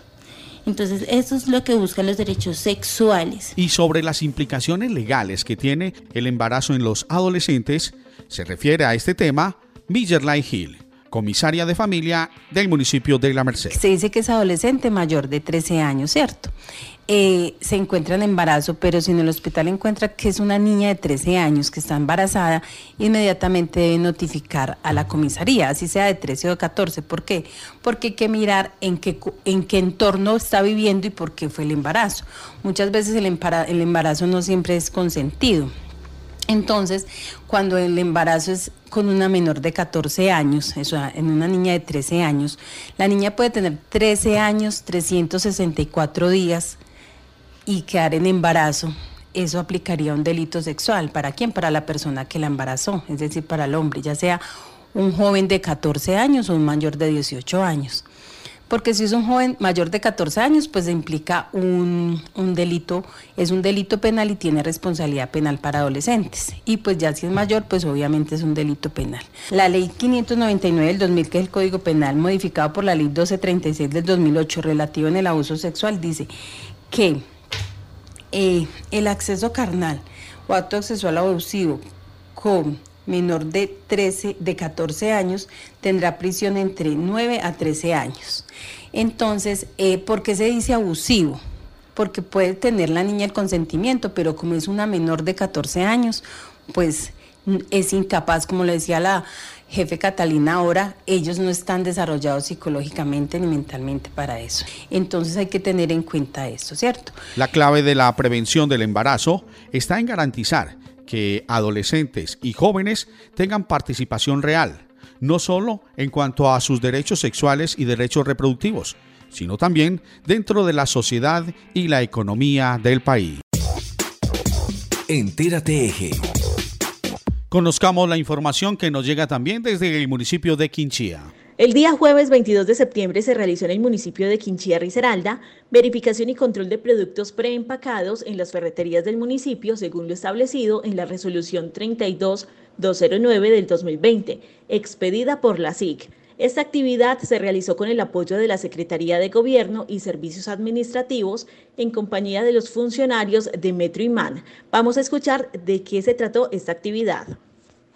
[SPEAKER 25] Entonces, eso es lo que buscan los derechos sexuales.
[SPEAKER 21] Y sobre las implicaciones legales que tiene el embarazo en los adolescentes, se refiere a este tema Millerlay Hill comisaria de familia del municipio de La Merced.
[SPEAKER 26] Se dice que es adolescente mayor de 13 años, ¿cierto? Eh, se encuentra en embarazo, pero si en el hospital encuentra que es una niña de 13 años que está embarazada, inmediatamente debe notificar a la comisaría, así sea de 13 o de 14. ¿Por qué? Porque hay que mirar en qué, en qué entorno está viviendo y por qué fue el embarazo. Muchas veces el embarazo no siempre es consentido. Entonces, cuando el embarazo es con una menor de 14 años, eso, en una niña de 13 años, la niña puede tener 13 años, 364 días y quedar en embarazo, eso aplicaría un delito sexual. ¿Para quién? Para la persona que la embarazó, es decir, para el hombre, ya sea un joven de 14 años o un mayor de 18 años. Porque si es un joven mayor de 14 años, pues implica un, un, delito, es un delito penal y tiene responsabilidad penal para adolescentes. Y pues ya si es mayor, pues obviamente es un delito penal. La ley 599 del 2000, que es el Código Penal, modificado por la ley 1236 del 2008, relativo en el abuso sexual, dice que eh, el acceso carnal o acto sexual abusivo con menor de 13, de 14 años tendrá prisión entre 9 a 13 años. Entonces, eh, ¿por qué se dice abusivo? Porque puede tener la niña el consentimiento, pero como es una menor de 14 años, pues es incapaz, como le decía la jefe Catalina ahora, ellos no están desarrollados psicológicamente ni mentalmente para eso. Entonces hay que tener en cuenta esto, ¿cierto?
[SPEAKER 21] La clave de la prevención del embarazo está en garantizar que adolescentes y jóvenes tengan participación real, no solo en cuanto a sus derechos sexuales y derechos reproductivos, sino también dentro de la sociedad y la economía del país.
[SPEAKER 13] Entérate Eje.
[SPEAKER 21] Conozcamos la información que nos llega también desde el municipio de Quinchía.
[SPEAKER 27] El día jueves 22 de septiembre se realizó en el municipio de Quinchía Risaralda verificación y control de productos preempacados en las ferreterías del municipio según lo establecido en la resolución 32209 del 2020, expedida por la SIC. Esta actividad se realizó con el apoyo de la Secretaría de Gobierno y Servicios Administrativos en compañía de los funcionarios de Metro Imán. Vamos a escuchar de qué se trató esta actividad.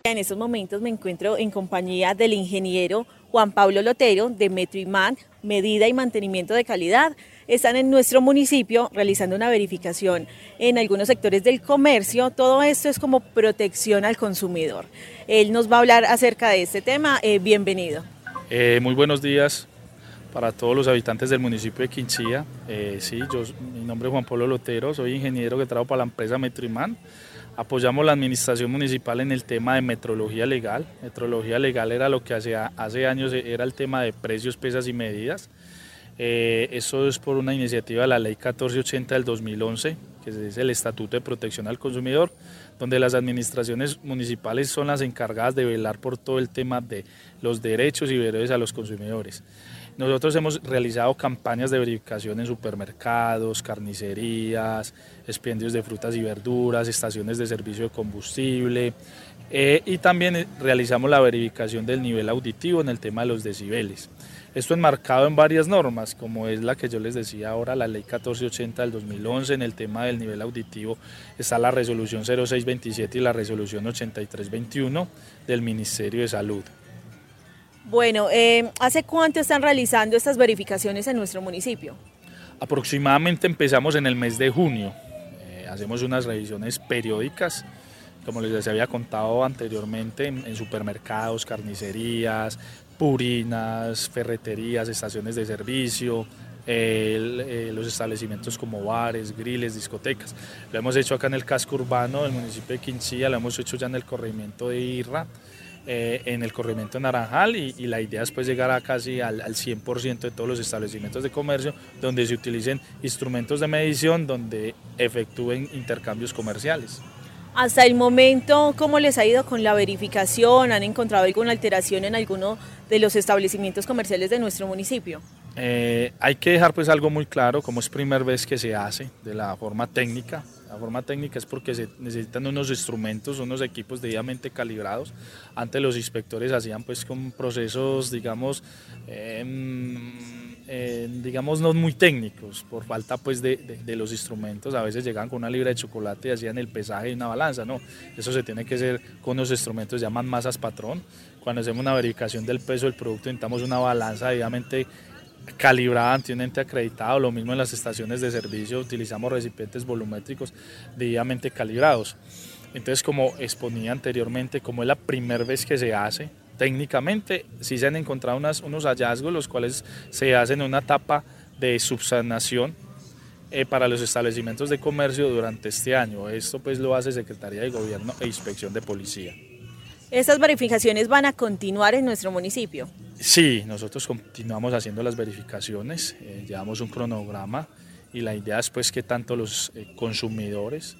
[SPEAKER 28] En estos momentos me encuentro en compañía del ingeniero Juan Pablo Lotero de Metro Imán, Medida y Mantenimiento de Calidad. Están en nuestro municipio realizando una verificación en algunos sectores del comercio. Todo esto es como protección al consumidor. Él nos va a hablar acerca de este tema. Eh, bienvenido.
[SPEAKER 29] Eh, muy buenos días para todos los habitantes del municipio de Quinchía. Eh, sí, yo, mi nombre es Juan Pablo Lotero, soy ingeniero que trabajo para la empresa Metroimán. Apoyamos la administración municipal en el tema de metrología legal. Metrología legal era lo que hace, hace años era el tema de precios, pesas y medidas. Eh, eso es por una iniciativa de la ley 1480 del 2011, que es el Estatuto de Protección al Consumidor, donde las administraciones municipales son las encargadas de velar por todo el tema de los derechos y deberes a los consumidores. Nosotros hemos realizado campañas de verificación en supermercados, carnicerías, expendios de frutas y verduras, estaciones de servicio de combustible eh, y también realizamos la verificación del nivel auditivo en el tema de los decibeles. Esto enmarcado en varias normas, como es la que yo les decía ahora, la ley 1480 del 2011, en el tema del nivel auditivo está la resolución 0627 y la resolución 8321 del Ministerio de Salud.
[SPEAKER 28] Bueno, eh, ¿hace cuánto están realizando estas verificaciones en nuestro municipio?
[SPEAKER 29] Aproximadamente empezamos en el mes de junio. Eh, hacemos unas revisiones periódicas, como les había contado anteriormente, en supermercados, carnicerías, purinas, ferreterías, estaciones de servicio, eh, los establecimientos como bares, griles, discotecas. Lo hemos hecho acá en el casco urbano del municipio de Quinchilla, lo hemos hecho ya en el corregimiento de Irra, eh, en el corregimiento Naranjal y, la idea es pues llegar a casi al, al 100% de todos los establecimientos de comercio donde se utilicen instrumentos de medición, donde efectúen intercambios comerciales.
[SPEAKER 28] Hasta el momento, ¿cómo les ha ido con la verificación? ¿Han encontrado alguna alteración en alguno de los establecimientos comerciales de nuestro municipio?
[SPEAKER 29] Eh, hay que dejar pues algo muy claro, como es primera vez que se hace de la forma técnica. La forma técnica es porque se necesitan unos instrumentos, unos equipos debidamente calibrados. Antes los inspectores hacían pues con procesos, digamos, em, eh, digamos, no muy técnicos, por falta pues de, los instrumentos. A veces llegan con una libra de chocolate y hacían el pesaje y una balanza, no. Eso se tiene que hacer con los instrumentos, llaman masas patrón. Cuando hacemos una verificación del peso del producto, necesitamos una balanza debidamente calibrada ante un ente acreditado. Lo mismo en las estaciones de servicio, utilizamos recipientes volumétricos debidamente calibrados. Entonces, como exponía anteriormente, como es la primera vez que se hace, técnicamente sí se han encontrado unos hallazgos, los cuales se hacen en una etapa de subsanación eh, para los establecimientos de comercio durante este año. Esto pues lo hace Secretaría de Gobierno e Inspección de Policía.
[SPEAKER 28] ¿Estas verificaciones van a continuar en nuestro municipio?
[SPEAKER 29] Sí, nosotros continuamos haciendo las verificaciones, eh, llevamos un cronograma y la idea es pues que tanto los eh, consumidores,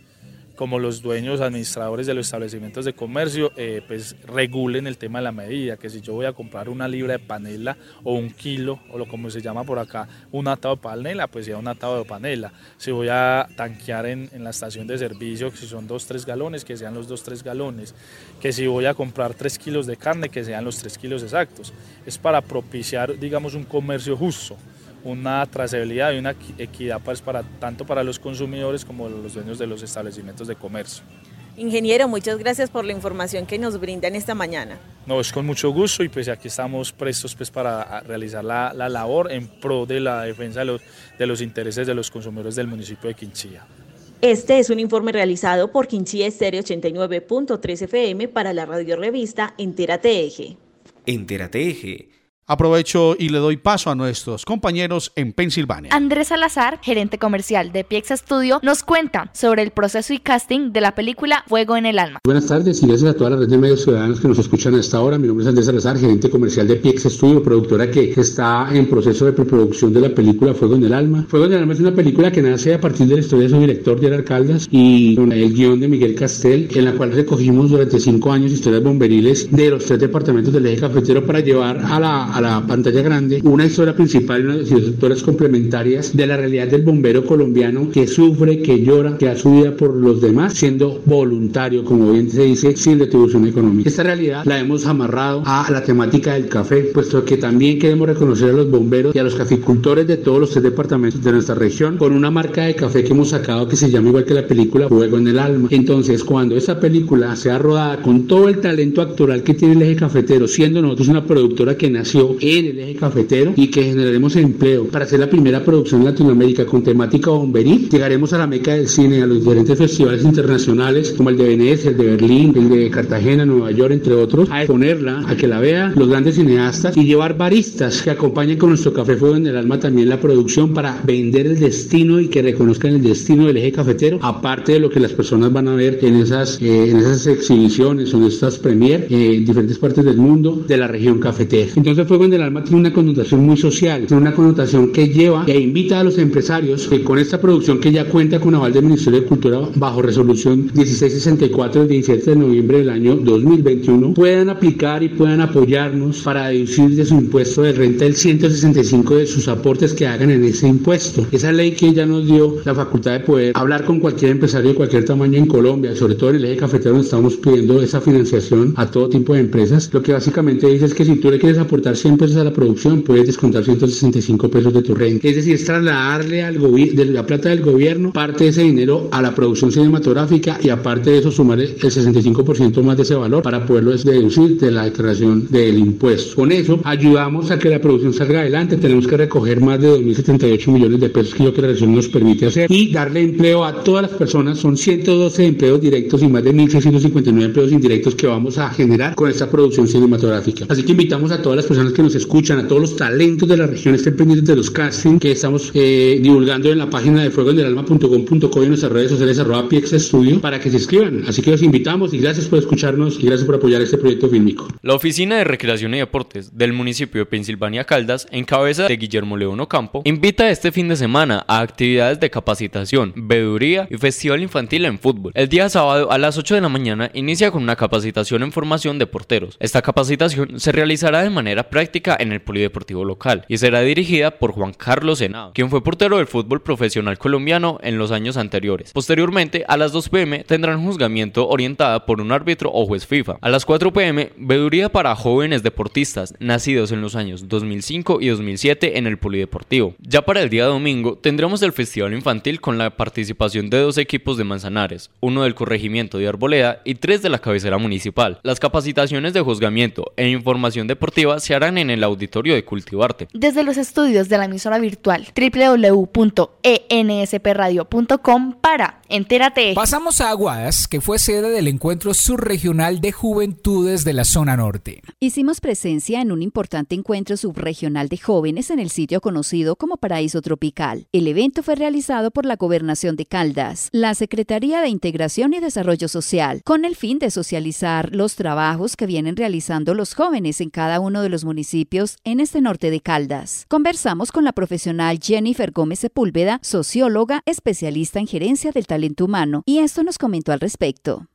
[SPEAKER 29] como los dueños, administradores de los establecimientos de comercio, eh, pues regulen el tema de la medida, que si yo voy a comprar una libra de panela o un kilo, o lo como se llama por acá, un atado de panela, pues sea un atado de panela. Si voy a tanquear en, en la estación de servicio, que si son dos, tres galones, que sean los dos, tres galones. Que si voy a comprar tres kilos de carne, que sean los tres kilos exactos. Es para propiciar, digamos, un comercio justo una trazabilidad y una equidad pues, para, tanto para los consumidores como los dueños de los establecimientos de comercio.
[SPEAKER 28] Ingeniero, muchas gracias por la información que nos brindan esta mañana.
[SPEAKER 29] No, es con mucho gusto y pues aquí estamos prestos pues para realizar la, la labor en pro de la defensa de los, de los intereses de los consumidores del municipio de Quinchilla.
[SPEAKER 27] Este es un informe realizado por Quinchilla Estéreo 89.3 FM para la radio revista Entera TG.
[SPEAKER 13] Entera TG
[SPEAKER 21] Aprovecho y le doy paso a nuestros compañeros en Pensilvania.
[SPEAKER 30] Andrés Salazar, gerente comercial de Piexa Studio, nos cuenta sobre el proceso y casting de la película Fuego en el Alma.
[SPEAKER 31] Buenas tardes y gracias a toda la red de medios ciudadanos que nos escuchan a esta hora. Mi nombre es Andrés Salazar, gerente comercial de Piexa Studio, productora que está en proceso de preproducción de la película Fuego en el Alma. Fuego en el Alma es una película que nace a partir de la historia de su director, Gerard Caldas, y con el guion de Miguel Castel, en la cual recogimos durante cinco años historias bomberiles de los tres departamentos del eje cafetero para llevar a la a la pantalla grande una historia principal y unas historias complementarias de la realidad del bombero colombiano que sufre, que llora, que da su vida por los demás, siendo voluntario, como bien se dice, sin retribución económica. Esta realidad la hemos amarrado a la temática del café, puesto que también queremos reconocer a los bomberos y a los caficultores de todos los tres departamentos de nuestra región con una marca de café que hemos sacado que se llama igual que la película Fuego en el Alma. Entonces, cuando esta película sea rodada con todo el talento actoral que tiene el eje cafetero, siendo nosotros una productora que nació en el eje cafetero y que generaremos empleo para hacer la primera producción en Latinoamérica con temática bomberil. Llegaremos a la meca del cine, a los diferentes festivales internacionales como el de Venecia, el de Berlín, el de Cartagena, Nueva York, entre otros, a exponerla, a que la vean los grandes cineastas y llevar baristas que acompañen con nuestro café fuego en el alma también la producción para vender el destino y que reconozcan el destino del eje cafetero, aparte de lo que las personas van a ver en esas, eh, en esas exhibiciones o en estas premier eh, en diferentes partes del mundo de la región cafetera. Entonces Fuego en el Alma tiene una connotación muy social, tiene una connotación que lleva e invita a los empresarios que con esta producción que ya cuenta con aval del Ministerio de Cultura bajo resolución 1664 del 17 de noviembre del año 2021 puedan aplicar y puedan apoyarnos para deducir de su impuesto de renta el 165 de sus aportes que hagan en ese impuesto. Esa ley que ya nos dio la facultad de poder hablar con cualquier empresario de cualquier tamaño en Colombia, sobre todo en el eje cafetero donde estamos pidiendo esa financiación a todo tipo de empresas, lo que básicamente dice es que si tú le quieres aportar 100 pesos a la producción, puedes descontar 165 pesos de tu renta. Es decir, es trasladarle al de la plata del gobierno parte de ese dinero a la producción cinematográfica y aparte de eso sumar el 65% más de ese valor para poderlo deducir de la declaración del impuesto. Con eso ayudamos a que la producción salga adelante. Tenemos que recoger más de 2.078 millones de pesos que la región nos permite hacer y darle empleo a todas las personas. Son 112 empleos directos y más de 1.659 empleos indirectos que vamos a generar con esta producción cinematográfica. Así que invitamos a todas las personas que nos escuchan, a todos los talentos de la región, estén pendientes de los castings que estamos eh, divulgando en la página de fuegoendelalma.com.co y en nuestras redes sociales arroba PX Studio para que se inscriban. Así que los invitamos y gracias por escucharnos y gracias por apoyar este proyecto fílmico.
[SPEAKER 32] La Oficina de Recreación y Deportes del municipio de Pensilvania Caldas, en cabeza de Guillermo León Ocampo, invita este fin de semana a actividades de capacitación, veeduría y festival infantil en fútbol. El día sábado a las 8 de la mañana inicia con una capacitación en formación de porteros. Esta capacitación se realizará de manera práctica en el polideportivo local y será dirigida por Juan Carlos Senado, quien fue portero del fútbol profesional colombiano en los años anteriores. Posteriormente, a las 2 pm tendrán juzgamiento orientada por un árbitro o juez FIFA. A las 4 pm, veeduría para jóvenes deportistas nacidos en los años 2005 y 2007 en el polideportivo. Ya para el día domingo tendremos el festival infantil con la participación de dos equipos de Manzanares, uno del corregimiento de Arboleda y tres de la cabecera municipal. Las capacitaciones de juzgamiento e información deportiva se harán en el auditorio de Cultivarte.
[SPEAKER 30] Desde los estudios de la emisora virtual www.enspradio.com para Entérate.
[SPEAKER 1] Pasamos a Aguadas, que fue sede del encuentro subregional de juventudes de la zona norte.
[SPEAKER 2] Hicimos presencia en un importante encuentro subregional de jóvenes en el sitio conocido como Paraíso Tropical. El evento fue realizado por la Gobernación de Caldas, la Secretaría de Integración y Desarrollo Social, con el fin de socializar los trabajos que vienen realizando los jóvenes en cada uno de los municipios en este norte de Caldas. Conversamos con la profesional Jennifer Gómez Sepúlveda, socióloga, especialista en gerencia del humano, y esto nos comentó al respecto.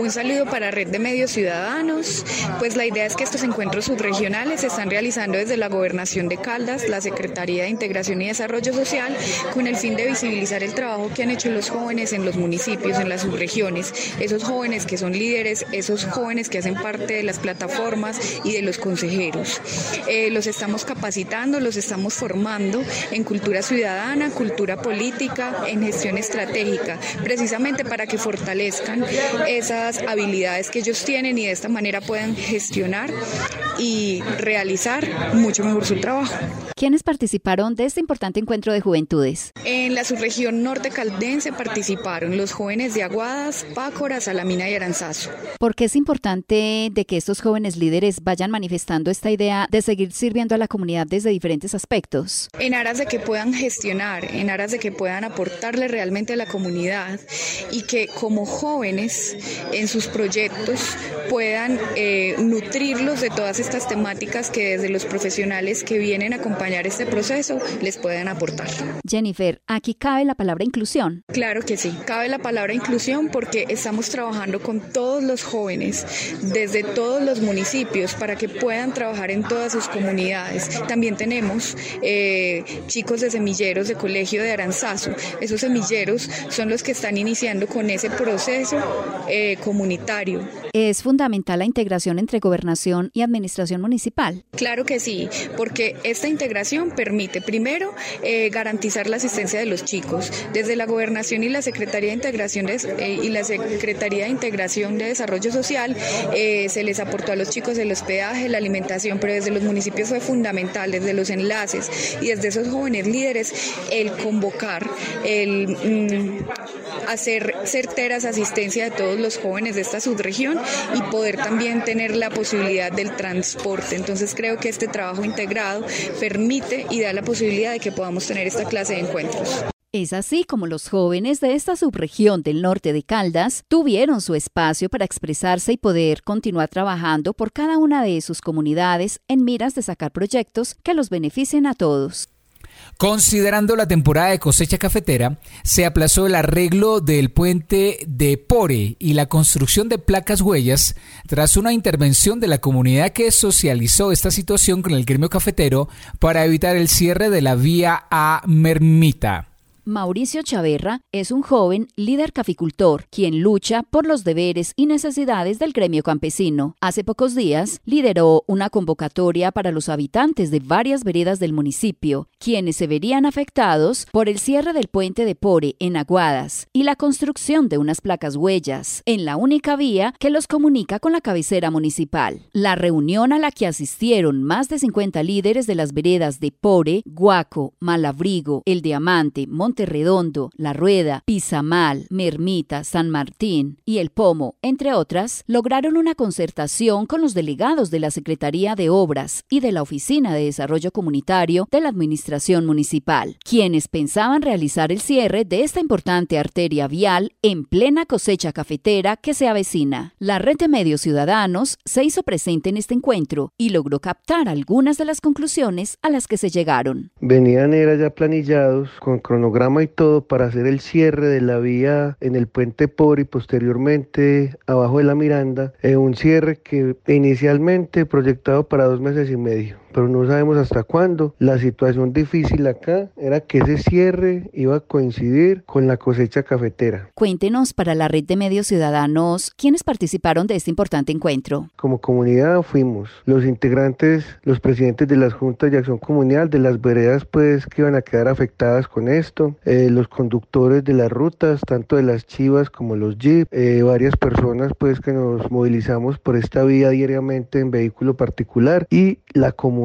[SPEAKER 33] Un saludo para Red de Medios Ciudadanos. Pues la idea es que estos encuentros subregionales se están realizando desde la Gobernación de Caldas, la Secretaría de Integración y Desarrollo Social, con el fin de visibilizar el trabajo que han hecho los jóvenes en los municipios, en las subregiones, esos jóvenes que son líderes, esos jóvenes que hacen parte de las plataformas y de los consejeros. Eh, los estamos capacitando, los estamos formando en cultura ciudadana, cultura política, en gestión estratégica, precisamente para que fortalezcan habilidades que ellos tienen y de esta manera puedan gestionar y realizar mucho mejor su trabajo.
[SPEAKER 2] ¿Quiénes participaron de este importante encuentro de juventudes?
[SPEAKER 33] En la subregión norte caldense participaron los jóvenes de Aguadas, Pácora, Salamina y Aranzazo.
[SPEAKER 2] ¿Por qué es importante de que estos jóvenes líderes vayan manifestando esta idea de seguir sirviendo a la comunidad desde diferentes aspectos?
[SPEAKER 33] En aras de que puedan gestionar, en aras de que puedan aportarle realmente a la comunidad y que como jóvenes en sus proyectos puedan eh, nutrirlos de todas estas temáticas que desde los profesionales que vienen a acompañar este proceso les puedan aportar.
[SPEAKER 2] Jennifer, aquí cabe la palabra inclusión.
[SPEAKER 33] Claro que sí, cabe la palabra inclusión porque estamos trabajando con todos los jóvenes desde todos los municipios para que puedan trabajar en todas sus comunidades. También tenemos eh, chicos de semilleros de colegio de Aranzazo. Esos semilleros son los que están iniciando con ese proceso eh, comunitario.
[SPEAKER 2] ¿Es fundamental la integración entre gobernación y administración municipal?
[SPEAKER 33] Claro que sí, porque esta integración permite primero eh, garantizar la asistencia de los chicos. Desde la gobernación y la Secretaría de Integración eh, y la Secretaría de Integración de Desarrollo Social se les aportó a los chicos el hospedaje, la alimentación, pero desde los municipios fue fundamental, desde los enlaces y desde esos jóvenes líderes el convocar, el mm, hacer certeras asistencia de todos los jóvenes de esta subregión y poder también tener la posibilidad del transporte. Entonces creo que este trabajo integrado permite y da la posibilidad de que podamos tener esta clase de encuentros.
[SPEAKER 2] Es así como los jóvenes de esta subregión del norte de Caldas tuvieron su espacio para expresarse y poder continuar trabajando por cada una de sus comunidades en miras de sacar proyectos que los beneficien a todos.
[SPEAKER 1] Considerando la temporada de cosecha cafetera, se aplazó el arreglo del puente de Pore y la construcción de placas huellas tras una intervención de la comunidad que socializó esta situación con el gremio cafetero para evitar el cierre de la vía a Mermita.
[SPEAKER 2] Mauricio Chaverra es un joven líder caficultor, quien lucha por los deberes y necesidades del gremio campesino. Hace pocos días lideró una convocatoria para los habitantes de varias veredas del municipio, quienes se verían afectados por el cierre del puente de Pore en Aguadas y la construcción de unas placas huellas en la única vía que los comunica con la cabecera municipal. La reunión a la que asistieron más de 50 líderes de las veredas de Pore, Guaco, Malabrigo, El Diamante, Monte Monterredondo, La Rueda, Pizamal, Mermita, San Martín y El Pomo, entre otras, lograron una concertación con los delegados de la Secretaría de Obras y de la Oficina de Desarrollo Comunitario de la Administración Municipal, quienes pensaban realizar el cierre de esta importante arteria vial en plena cosecha cafetera que se avecina. La red de medios ciudadanos se hizo presente en este encuentro y logró captar algunas de las conclusiones a las que se llegaron.
[SPEAKER 34] Venían era ya planillados con cronograma y todo para hacer el cierre de la vía en el puente Por y posteriormente abajo de la Miranda, en un cierre que inicialmente proyectado para dos meses y medio pero no sabemos hasta cuándo. La situación difícil acá era que ese cierre iba a coincidir con la cosecha cafetera.
[SPEAKER 2] Cuéntenos para la red de medios ciudadanos quiénes participaron de este importante encuentro.
[SPEAKER 34] Como comunidad fuimos los integrantes, los presidentes de las juntas de acción comunal de las veredas pues que iban a quedar afectadas con esto, eh, los conductores de las rutas, tanto de las chivas como los jeep, eh, varias personas pues que nos movilizamos por esta vía diariamente en vehículo particular y la comunidad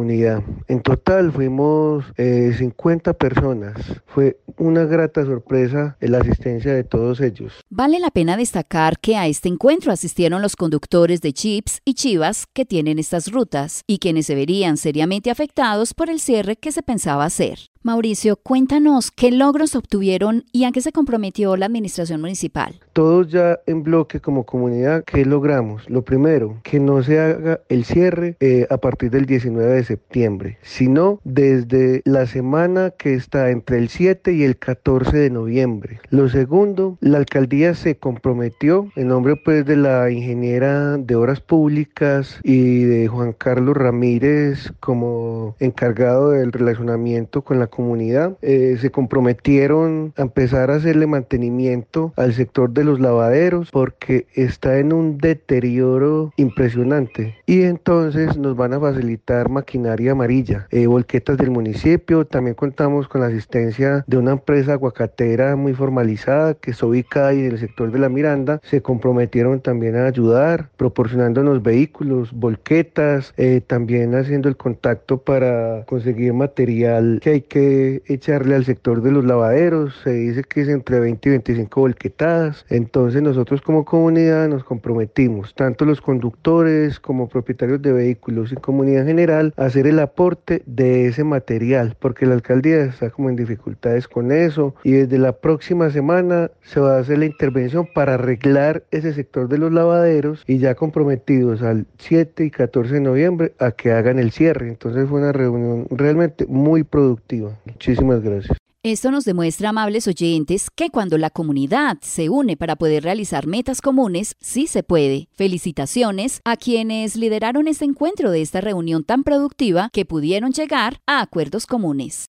[SPEAKER 34] en total fuimos 50 eh, personas. Fue una grata sorpresa la asistencia de todos ellos.
[SPEAKER 2] Vale la pena destacar que a este encuentro asistieron los conductores de chips y chivas que tienen estas rutas y quienes se verían seriamente afectados por el cierre que se pensaba hacer. Mauricio, cuéntanos qué logros obtuvieron y a qué se comprometió la administración municipal.
[SPEAKER 34] Todos ya en bloque como comunidad, ¿qué logramos? Lo primero, que no se haga el cierre eh, a partir del 19 de septiembre, sino desde la semana que está entre el 7 y el 14 de noviembre. Lo segundo, la alcaldía se comprometió en nombre pues de la ingeniera de obras públicas y de Juan Carlos Ramírez como encargado del relacionamiento con la comunidad, eh, se comprometieron a empezar a hacerle mantenimiento al sector de los lavaderos porque está en un deterioro impresionante. Y entonces nos van a facilitar maquinaria amarilla, eh, volquetas del municipio, también contamos con la asistencia de una empresa aguacatera muy formalizada que está ubicada en el sector de la Miranda, se comprometieron también a ayudar proporcionándonos vehículos, volquetas, eh, también haciendo el contacto para conseguir material que hay que echarle al sector de los lavaderos, se dice que es entre 20 y 25 volquetadas, entonces nosotros como comunidad nos comprometimos, tanto los conductores como propietarios de vehículos y comunidad en general, a hacer el aporte de ese material, porque la alcaldía está como en dificultades con eso y desde la próxima semana se va a hacer la intervención para arreglar ese sector de los lavaderos y ya comprometidos al 7 y 14 de noviembre a que hagan el cierre. Entonces fue una reunión realmente muy productiva. Muchísimas gracias.
[SPEAKER 2] Esto nos demuestra, amables oyentes, que cuando la comunidad se une para poder realizar metas comunes, sí se puede. Felicitaciones a quienes lideraron este encuentro de esta reunión tan productiva que pudieron llegar a acuerdos comunes.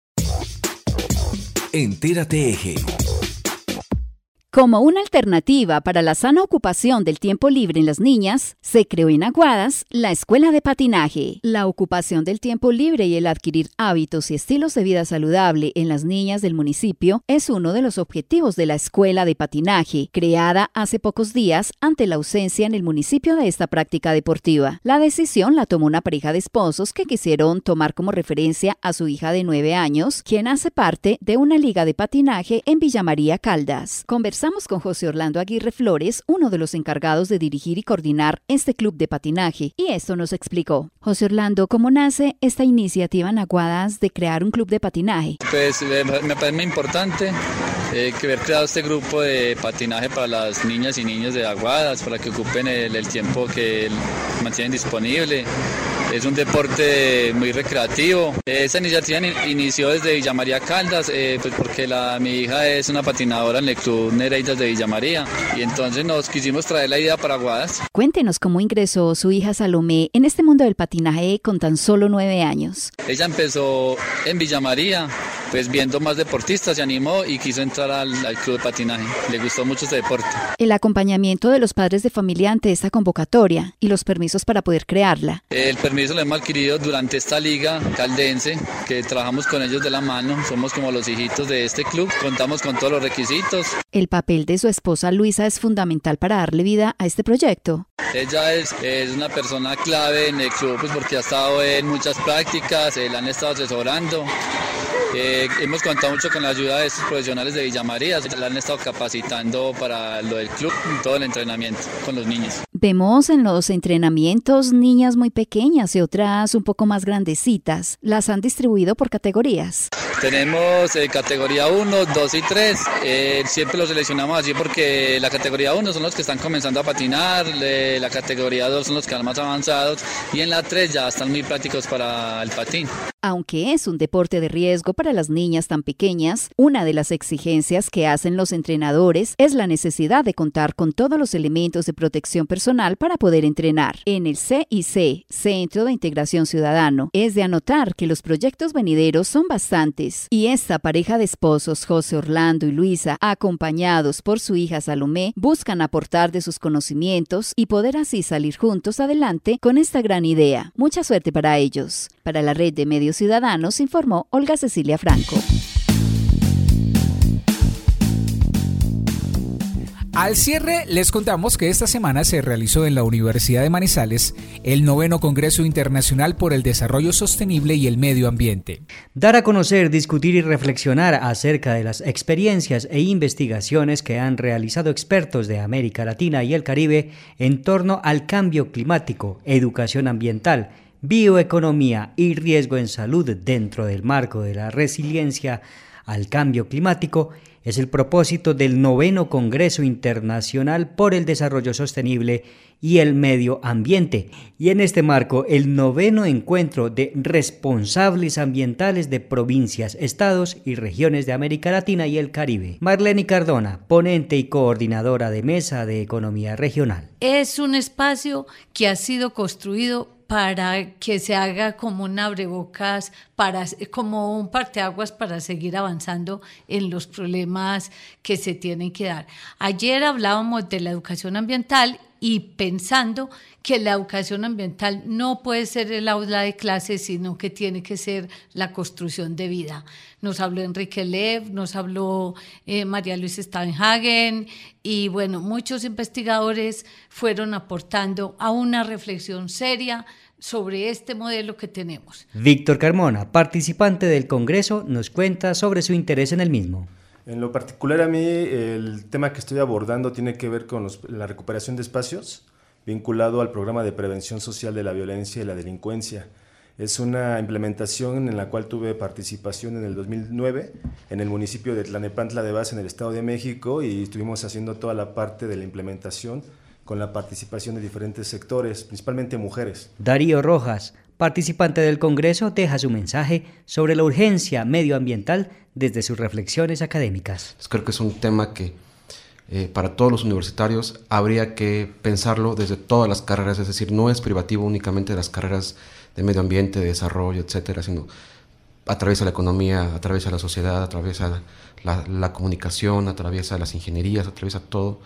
[SPEAKER 13] Entérate Eje.
[SPEAKER 2] Como una alternativa para la sana ocupación del tiempo libre en las niñas, se creó en Aguadas la Escuela de Patinaje. La ocupación del tiempo libre y el adquirir hábitos y estilos de vida saludable en las niñas del municipio es uno de los objetivos de la Escuela de Patinaje, creada hace pocos días ante la ausencia en el municipio de esta práctica deportiva. La decisión la tomó una pareja de esposos que quisieron tomar como referencia a su hija de nueve años, quien hace parte de una liga de patinaje en Villa María Caldas. Conversamos con José Orlando Aguirre Flores, uno de los encargados de dirigir y coordinar este club de patinaje, y esto nos explicó. José Orlando, ¿cómo nace esta iniciativa en Aguadas de crear un club de patinaje?
[SPEAKER 35] Pues me parece muy importante eh, que haber creado este grupo de patinaje para las niñas y niños de Aguadas, para que ocupen el, el tiempo que mantienen disponible. Es un deporte muy recreativo. Esta iniciativa inició desde Villa María Caldas, eh, pues porque la, mi hija es una patinadora en el Club Nereidas de Villa María y entonces nos quisimos traer la idea para Aguadas.
[SPEAKER 2] Cuéntenos cómo ingresó su hija Salomé en este mundo del patinaje con tan solo nueve años.
[SPEAKER 35] Ella empezó en Villa María, pues viendo más deportistas, se animó y quiso entrar al, al club de patinaje. Le gustó mucho este deporte.
[SPEAKER 2] El acompañamiento de los padres de familia ante esta convocatoria y los permisos para poder crearla.
[SPEAKER 35] El permiso lo hemos adquirido durante esta liga caldense, que trabajamos con ellos de la mano, somos como los hijitos de este club, contamos con todos los requisitos.
[SPEAKER 2] El papel de su esposa Luisa es fundamental para darle vida a este proyecto.
[SPEAKER 35] Ella es, es una persona clave en el club pues porque ha estado en muchas prácticas, la han estado asesorando Eh, hemos contado mucho con la ayuda de estos profesionales de Villa María, la han estado capacitando para lo del club, todo el entrenamiento con los niños.
[SPEAKER 2] Vemos en los entrenamientos niñas muy pequeñas y otras un poco más grandecitas. ¿Las han distribuido por categorías?
[SPEAKER 35] Tenemos eh, categoría 1, 2 y 3. Eh, siempre los seleccionamos así porque la categoría 1 son los que están comenzando a patinar, la categoría 2 son los que están más avanzados y en la 3 ya están muy prácticos para el patín.
[SPEAKER 2] Aunque es un deporte de riesgo para las niñas tan pequeñas, una de las exigencias que hacen los entrenadores es la necesidad de contar con todos los elementos de protección personal para poder entrenar. En el CIC, Centro de Integración Ciudadano, es de anotar que los proyectos venideros son bastantes y esta pareja de esposos, José Orlando y Luisa, acompañados por su hija Salomé, buscan aportar de sus conocimientos y poder así salir juntos adelante con esta gran idea. Mucha suerte para ellos. Para la red de medios ciudadanos informó Olga Cecilia Franco.
[SPEAKER 1] Al cierre, les contamos que esta semana se realizó en la Universidad de Manizales el noveno Congreso Internacional por el Desarrollo Sostenible y el Medio Ambiente.
[SPEAKER 36] Dar a conocer, discutir y reflexionar acerca de las experiencias e investigaciones que han realizado expertos de América Latina y el Caribe en torno al cambio climático, educación ambiental, bioeconomía y riesgo en salud dentro del marco de la resiliencia al cambio climático es el propósito del noveno Congreso Internacional por el Desarrollo Sostenible y el Medio Ambiente, y en este marco el noveno encuentro de responsables ambientales de provincias, estados y regiones de América Latina y el Caribe. Marlene Cardona, ponente y coordinadora de Mesa de Economía Regional.
[SPEAKER 37] Es un espacio que ha sido construido para que se haga como un abrebocas, para, como un parteaguas para seguir avanzando en los problemas que se tienen que dar. Ayer hablábamos de la educación ambiental y pensando que la educación ambiental no puede ser el aula de clases, sino que tiene que ser la construcción de vida. Nos habló Enrique Lev, nos habló eh, María Luisa Steinhagen y bueno, muchos investigadores fueron aportando a una reflexión seria sobre este modelo que tenemos.
[SPEAKER 36] Víctor Carmona, participante del Congreso, nos cuenta sobre su interés en el mismo.
[SPEAKER 38] En lo particular a mí el tema que estoy abordando tiene que ver con la recuperación de espacios vinculado al programa de prevención social de la violencia y la delincuencia. Es una implementación en la cual tuve participación en el 2009 en el municipio de Tlanepantla de Base en el Estado de México y estuvimos haciendo toda la parte de la implementación con la participación de diferentes sectores, principalmente mujeres.
[SPEAKER 36] Darío Rojas, participante del Congreso, deja su mensaje sobre la urgencia medioambiental desde sus reflexiones académicas.
[SPEAKER 39] Creo que es un tema que eh, para todos los universitarios habría que pensarlo desde todas las carreras, es decir, no es privativo únicamente de las carreras de medio ambiente, de desarrollo, etcétera, sino atraviesa la economía, atraviesa la sociedad, atraviesa la, la comunicación, atraviesa las ingenierías, atraviesa todo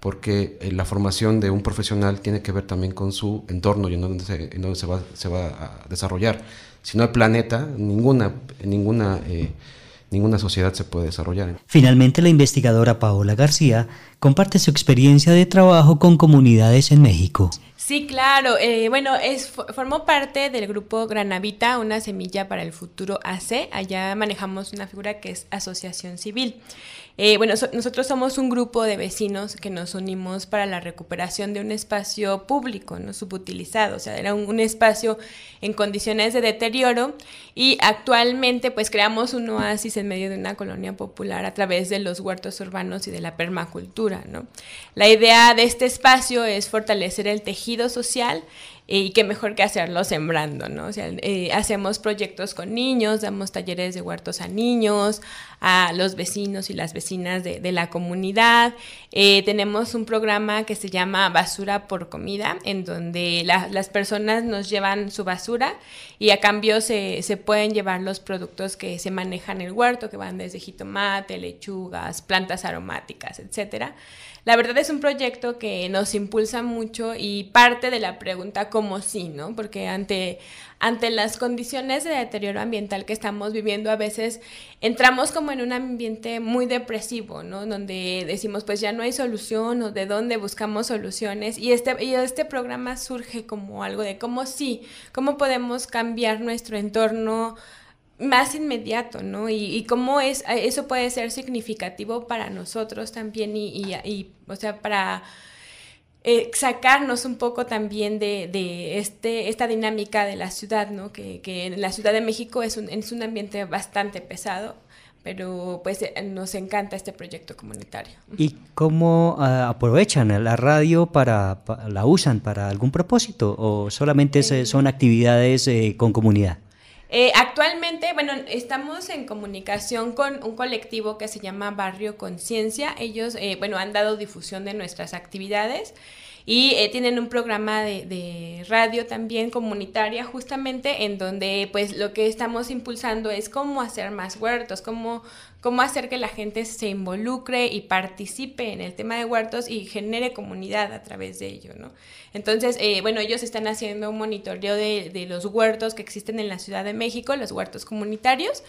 [SPEAKER 39] porque eh, la formación de un profesional tiene que ver también con su entorno y en dónde se, en se, va, se va a desarrollar. Si no hay planeta, ninguna, ninguna, eh, ninguna sociedad se puede desarrollar.
[SPEAKER 36] Finalmente, la investigadora Paola García comparte su experiencia de trabajo con comunidades en México.
[SPEAKER 40] Sí, claro. Eh, bueno, es, formó parte del grupo Granavita, una semilla para el futuro AC. Allá manejamos una figura que es asociación civil. Eh, bueno, nosotros somos un grupo de vecinos que nos unimos para la recuperación de un espacio público, no subutilizado, o sea, era un, espacio en condiciones de deterioro y actualmente pues creamos un oasis en medio de una colonia popular a través de los huertos urbanos y de la permacultura, ¿no? La idea de este espacio es fortalecer el tejido social y qué mejor que hacerlo sembrando, ¿no? O sea, eh, hacemos proyectos con niños, damos talleres de huertos a niños, a los vecinos y las vecinas de, la comunidad. Eh, tenemos un programa que se llama Basura por Comida, en donde las personas nos llevan su basura y a cambio se, se pueden llevar los productos que se manejan en el huerto, que van desde jitomate, lechugas, plantas aromáticas, etcétera. La verdad es un proyecto que nos impulsa mucho y parte de la pregunta como sí, ¿no? Porque ante, ante las condiciones de deterioro ambiental que estamos viviendo, a veces entramos como en un ambiente muy depresivo, ¿no? Donde decimos, pues ya no hay solución o de dónde buscamos soluciones. Y este, y este programa surge como algo de cómo sí, cómo podemos cambiar nuestro entorno más inmediato, ¿no? Y, cómo es, eso puede ser significativo para nosotros también y, y o sea, para eh, sacarnos un poco también de, de, este, esta dinámica de la ciudad, ¿no? Que, que en la Ciudad de México es un, es un ambiente bastante pesado pero pues eh, nos encanta este proyecto comunitario.
[SPEAKER 36] ¿Y cómo ah, aprovechan la radio para, la usan para algún propósito o solamente eh, son actividades con comunidad?
[SPEAKER 40] Actualmente, bueno, estamos en comunicación con un colectivo que se llama Barrio Conciencia. Ellos, bueno, han dado difusión de nuestras actividades. Y eh, tienen un programa de, radio también comunitaria justamente en donde pues lo que estamos impulsando es cómo hacer más huertos, cómo, cómo hacer que la gente se involucre y participe en el tema de huertos y genere comunidad a través de ello, ¿no? Entonces, eh, bueno, ellos están haciendo un monitoreo de, de los huertos que existen en la Ciudad de México, los huertos comunitarios,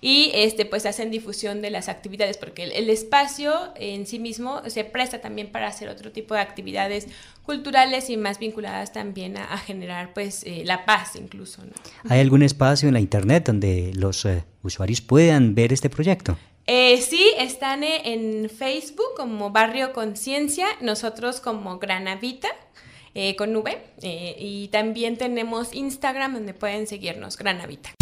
[SPEAKER 40] y este, pues hacen difusión de las actividades, porque el, espacio en sí mismo se presta también para hacer otro tipo de actividades culturales y más vinculadas también a, generar pues eh, la paz incluso.
[SPEAKER 36] ¿Hay algún espacio en la internet donde los eh, usuarios puedan ver este proyecto?
[SPEAKER 40] Eh, sí, están en Facebook como Barrio Conciencia, nosotros como Granavita. con V y también tenemos Instagram donde pueden seguirnos, Granavita.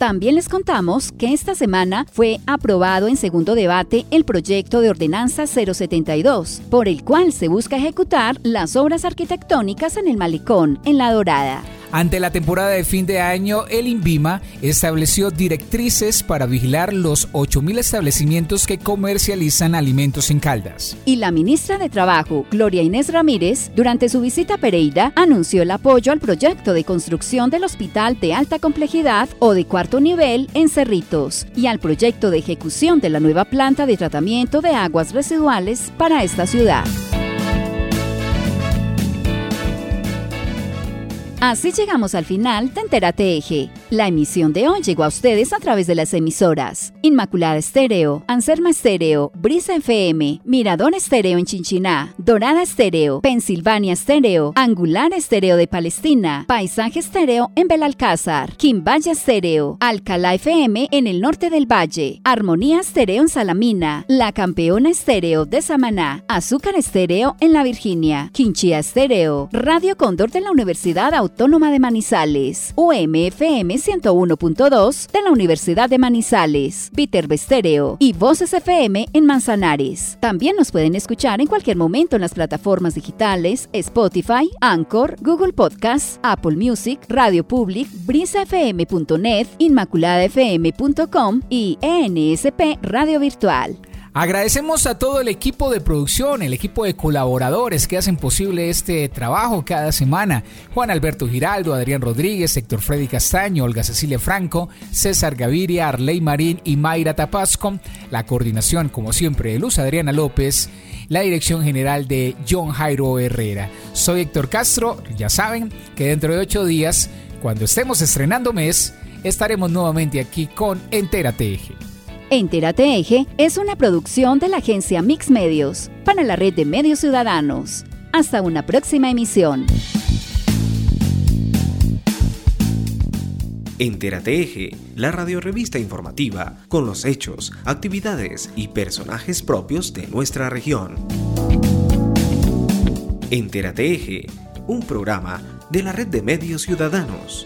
[SPEAKER 2] También les contamos que esta semana fue aprobado en segundo debate el proyecto de ordenanza 072, por el cual se busca ejecutar las obras arquitectónicas en el malecón, en La Dorada.
[SPEAKER 1] Ante la temporada de fin de año, el INVIMA estableció directrices para vigilar los 8.000 establecimientos que comercializan alimentos en Caldas.
[SPEAKER 2] Y la ministra de Trabajo, Gloria Inés Ramírez, durante su visita a Pereira, anunció el apoyo al proyecto de construcción del hospital de alta complejidad o de cuarto nivel en Cerritos y al proyecto de ejecución de la nueva planta de tratamiento de aguas residuales para esta ciudad. Así llegamos al final de Entérate Eje. La emisión de hoy llegó a ustedes a través de las emisoras Inmaculada Estéreo, Anserma Estéreo, Brisa FM, Mirador Estéreo en Chinchiná, Dorada Estéreo, Pensilvania Estéreo, Angular Estéreo de Palestina, Paisaje Estéreo en Belalcázar, Quimbaya Estéreo, Alcalá FM en el norte del valle, Armonía Estéreo en Salamina, La Campeona Estéreo de Samaná, Azúcar Estéreo en La Virginia, Quinchía Estéreo, Radio Cóndor de la Universidad Autónoma de Manizales, UMFM 101.2 de la Universidad de Manizales, Viterbo Estéreo y Voces FM en Manzanares. También nos pueden escuchar en cualquier momento en las plataformas digitales Spotify, Anchor, Google Podcasts, Apple Music, Radio Public, brisafm.net, inmaculadafm.com y ENSP Radio Virtual.
[SPEAKER 1] Agradecemos a todo el equipo de producción, el equipo de colaboradores que hacen posible este trabajo cada semana. Juan Alberto Giraldo, Adrián Rodríguez, Héctor Freddy Castaño, Olga Cecilia Franco, César Gaviria, Arley Marín y Mayra Tapasco. La coordinación, como siempre, de Luz Adriana López. La dirección general de John Jairo Herrera. Soy Héctor Castro. Ya saben que dentro de ocho días, cuando estemos estrenando mes, estaremos nuevamente aquí con Entérate Eje.
[SPEAKER 2] Entérate Eje es una producción de la agencia Mix Medios para la red de medios ciudadanos. Hasta una próxima emisión.
[SPEAKER 13] Entérate Eje, la radiorevista informativa con los hechos, actividades y personajes propios de nuestra región. Entérate Eje, un programa de la red de medios ciudadanos.